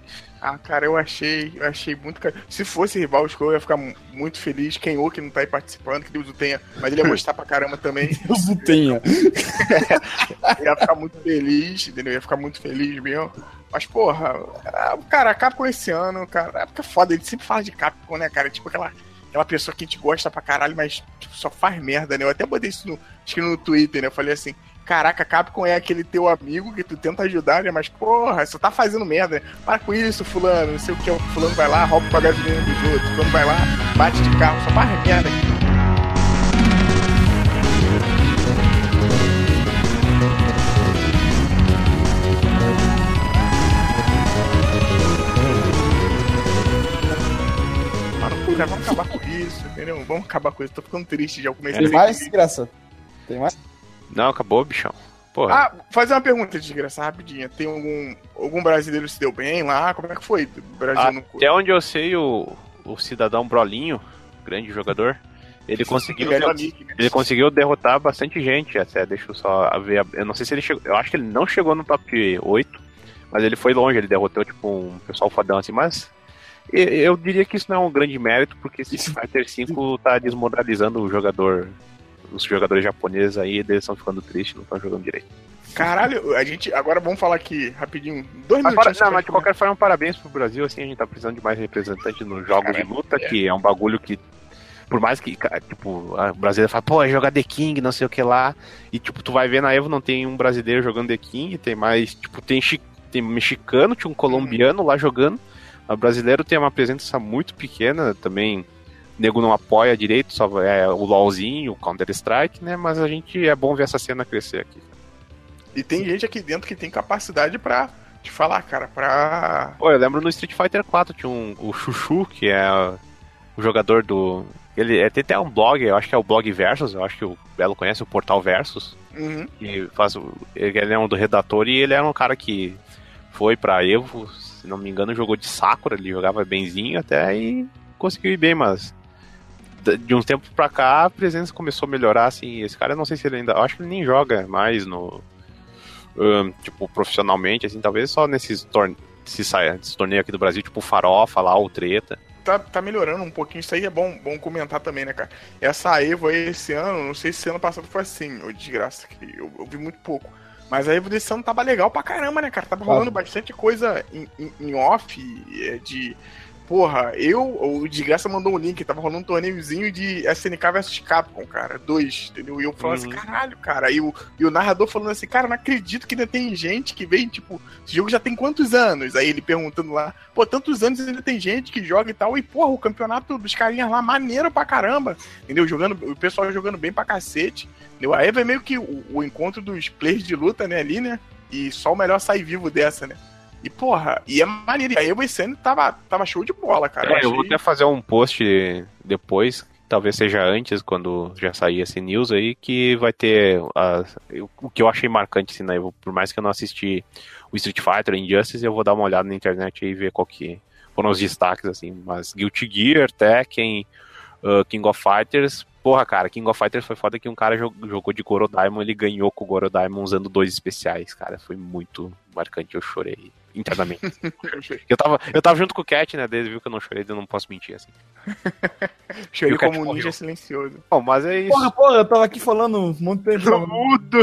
Ah, cara, eu achei, eu achei muito. Se fosse rival eu ia ficar muito feliz. Quem ou que não tá aí participando, que Deus o tenha. Mas ele ia gostar pra caramba também. Deus o tenha. ia ficar muito feliz, entendeu? Ia ficar muito feliz mesmo. Mas, porra, cara, a Capcom esse ano, cara, é porque é foda, ele sempre fala de Capcom, né, cara? Tipo aquela, aquela pessoa que a gente gosta pra caralho, mas tipo, só faz merda, né? Eu até botei isso no, acho que no Twitter, né? Eu falei assim, caraca, Capcom é aquele teu amigo que tu tenta ajudar, né? Mas, porra, você tá fazendo merda. Para com isso, fulano, não sei o que. O fulano vai lá, rouba o gasolina dos outros. Fulano vai lá, bate de carro, só faz merda. Mano, vamos acabar com isso, entendeu? Vamos acabar com isso. Tô ficando triste já. Comecei Tem mais, graça? Tem mais? Não, acabou, bichão. Porra. Ah, fazer uma pergunta, desgraça, rapidinha. Tem algum, algum brasileiro se deu bem lá? Como é que foi? Brasil ah. Até onde eu sei, o, o cidadão Brolinho, grande jogador, ele conseguiu, ele conseguiu derrotar bastante gente até. Deixa eu só ver. Eu não sei se ele chegou. Eu acho que ele não chegou no top 8, mas ele foi longe, ele derrotou tipo um pessoal fodão assim, mas. Eu diria que isso não é um grande mérito, porque esse Fighter 5 tá desmoralizando o jogador os jogadores japoneses aí, eles estão ficando tristes, não estão jogando direito. Caralho, a gente. Agora vamos falar aqui rapidinho. Dois minutos. Não, mas de qualquer forma, parabéns pro Brasil. Assim, a gente tá precisando de mais representantes nos jogos Caramba, de luta, é. que é um bagulho que. Por mais que, tipo, o brasileiro fala, pô, é jogar The King, não sei o que lá. E, tipo, tu vai ver na Evo, não tem um brasileiro jogando The King, tem mais, tipo, tem, tem mexicano, tinha um colombiano hum. lá jogando. O brasileiro tem uma presença muito pequena também nego não apoia direito, só é o LOLzinho, o Counter-Strike, né? Mas a gente é bom ver essa cena crescer aqui. E tem gente aqui dentro que tem capacidade pra te falar, cara, pra. Pô, eu lembro no Street Fighter 4 tinha um, o Chuchu, que é o jogador do. Ele é, tem até um blog, eu acho que é o blog Versus, eu acho que o Belo conhece o portal Versus. Uhum. Que faz, ele é um do redator e ele era um cara que foi pra Evo, se não me engano, jogou de Sakura, ele jogava benzinho até e conseguiu ir bem, mas de uns tempos pra cá a presença começou a melhorar, assim, esse cara eu não sei se ele ainda, acho que ele nem joga mais no, um, tipo, profissionalmente, assim, talvez só nesses torneios, esse torneio aqui do Brasil, tipo Farofa lá, o Treta. Tá, tá melhorando um pouquinho, isso aí é bom, bom comentar também, né, cara? Essa Evo aí esse ano, não sei se ano passado foi assim, ou desgraça, que eu, eu vi muito pouco. Mas a Evo desse ano tava legal pra caramba, né, cara? Tava rolando bastante coisa em, em, em off, é, de Porra, eu, o de graça mandou um link, tava rolando um torneiozinho de SNK vs Capcom, cara, dois, entendeu? E eu falando assim, uhum. assim, caralho, cara. E o, e o narrador falando assim, cara, não acredito que ainda tem gente que vem, tipo, esse jogo já tem quantos anos? Aí ele perguntando lá, pô, tantos anos ainda tem gente que joga e tal. E, porra, o campeonato dos carinhas lá, maneiro pra caramba, entendeu? Jogando, o pessoal jogando bem pra cacete, entendeu? Aí vai meio que o, o encontro dos players de luta, né, ali, né? E só o melhor sai vivo dessa, né? E, porra, e é maneiro. E aí o esse tava, tava show de bola, cara. É, eu, achei... eu vou até fazer um post depois, talvez seja antes, quando já sair esse news aí, que vai ter a, o que eu achei marcante, assim, né? Por mais que eu não assisti o Street Fighter, Injustice, eu vou dar uma olhada na internet e ver qual que foram os destaques, assim. Mas Guilty Gear, Tekken, uh, King of Fighters, porra, cara, King of Fighters foi foda que um cara jogou de Goro Diamond, ele ganhou com o Goro Diamond usando dois especiais, cara, foi muito marcante, eu chorei internamente. eu, tava, eu tava junto com o Cat, né? Desde viu que eu não chorei, eu não posso mentir assim. Chorei como um ninja silencioso. Bom, mas é isso. Porra, porra, eu tava aqui falando muito tempo. Tô mudo.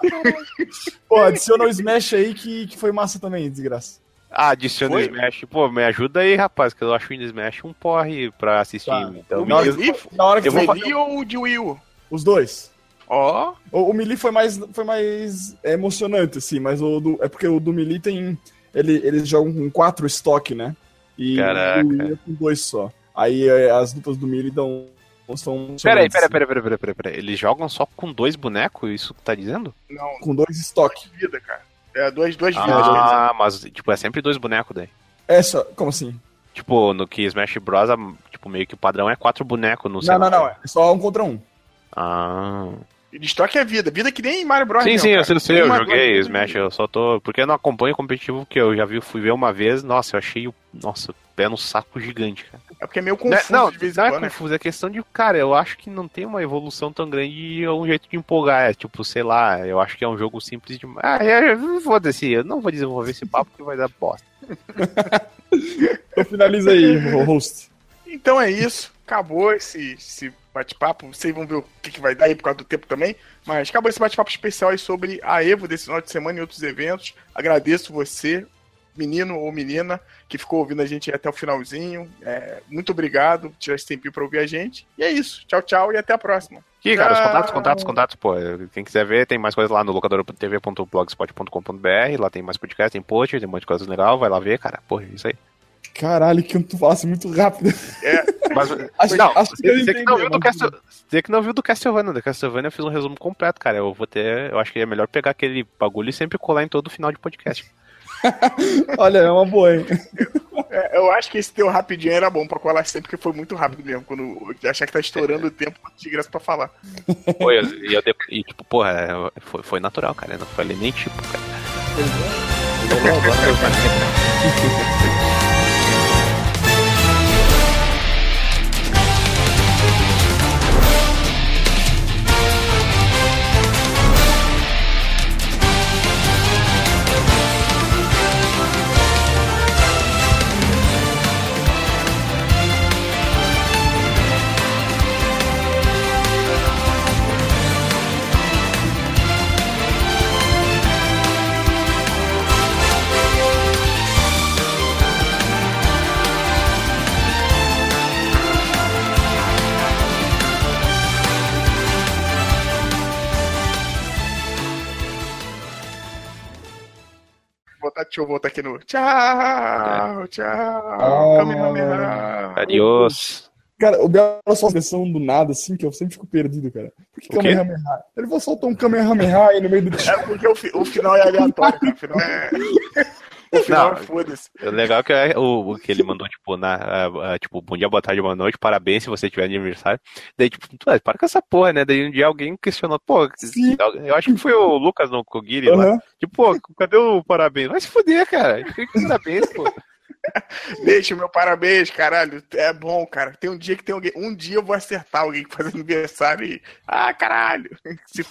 Pô, adiciona o Smash aí que, que foi massa também, desgraça. Ah, adiciona o Smash. Pô, me ajuda aí, rapaz, que eu acho o Smash um porre pra assistir. Tá. Então, na, hora, na hora que eu vou fazer... ou o de Wii U? Os dois. Ó. Oh. O, o Melee foi mais, foi mais emocionante, assim, mas o do, é porque o do Melee tem. Ele, eles jogam com quatro estoque, né? E Caraca. o é com dois só. Aí é, as lutas do Melee dão são Peraí, peraí, peraí, peraí, peraí, peraí, peraí. Eles jogam só com dois bonecos? Isso que tá dizendo? Não, com dois estoques. duas vida, cara. É, duas, duas vidas. Ah, mas tipo, é sempre dois bonecos daí. É só, como assim? Tipo, no que Smash Bros, tipo, meio que o padrão é quatro bonecos no Não, não, não, é só um contra um. Ah. E destoque é vida. Vida que nem Mario Bros. Sim, mesmo, sim, eu cara. sei, eu sei, eu joguei Smash, eu só tô. Porque eu não acompanho o competitivo que eu já vi, fui ver uma vez, nossa, eu achei o. Nossa, pé no saco gigante, cara. É porque é meio Não, confuso não, de vez em não é né? confuso, é questão de, cara, eu acho que não tem uma evolução tão grande e é um jeito de empolgar. É tipo, sei lá, eu acho que é um jogo simples demais. Ah, é, foda-se, eu não vou desenvolver esse papo que vai dar bosta. Então finaliza aí, host. Então é isso. Acabou esse, esse bate-papo. Vocês vão ver o que, que vai dar aí por causa do tempo também. Mas acabou esse bate-papo especial aí sobre a Evo desse final de semana e outros eventos. Agradeço você, menino ou menina, que ficou ouvindo a gente até o finalzinho. É, muito obrigado por tirar esse tempinho pra ouvir a gente. E é isso. Tchau, tchau e até a próxima. Aqui, cara, os contatos, contatos, contatos, pô. Quem quiser ver, tem mais coisas lá no locadora.tv.blogspot.com.br. Lá tem mais podcast, tem post, tem um monte de coisa legal. Vai lá ver, cara. Pô, é isso aí. Caralho, que tu falasse muito rápido. Mas, Acho- não, acho que você, que não viu do Castle, você que não viu do Castlevania, do Castlevania eu fiz um resumo completo, cara. Eu vou ter, eu acho que é melhor pegar aquele bagulho e sempre colar em todo final de podcast. Olha, é uma boa, hein? É, eu acho que esse teu rapidinho era bom pra colar sempre, porque foi muito rápido mesmo. Quando eu achar que tá estourando o tempo de graça pra falar. Eu, e, eu e, tipo, porra, é, foi, foi natural, cara. Eu não falei nem tipo, cara. Vou deixa eu voltar aqui no. Tchau, tchau. Ah. Kamehameha. Adiós. Cara, o Belo só expressão do nada, assim, que eu sempre fico perdido, cara. Por que O quê? Kamehameha? Ele vai soltar um Kamehameha aí no meio do É porque o, fi- o final é aleatório, cara. O final é. O final Não. foda-se. O legal é que é o, o que ele mandou, tipo, na, tipo, bom dia, boa tarde, boa noite, parabéns se você tiver aniversário. Daí, tipo, tu, ah, para com essa porra, né? Daí um dia alguém questionou, pô, Sim. eu acho que foi o Lucas no Kogiri lá. Aham. Tipo, pô, cadê o parabéns? Vai se fuder, cara. Parabéns, pô. Deixa o meu parabéns, caralho. É bom, cara. Tem um dia que tem alguém. Um dia eu vou acertar alguém que faz aniversário e. Ah, caralho. Se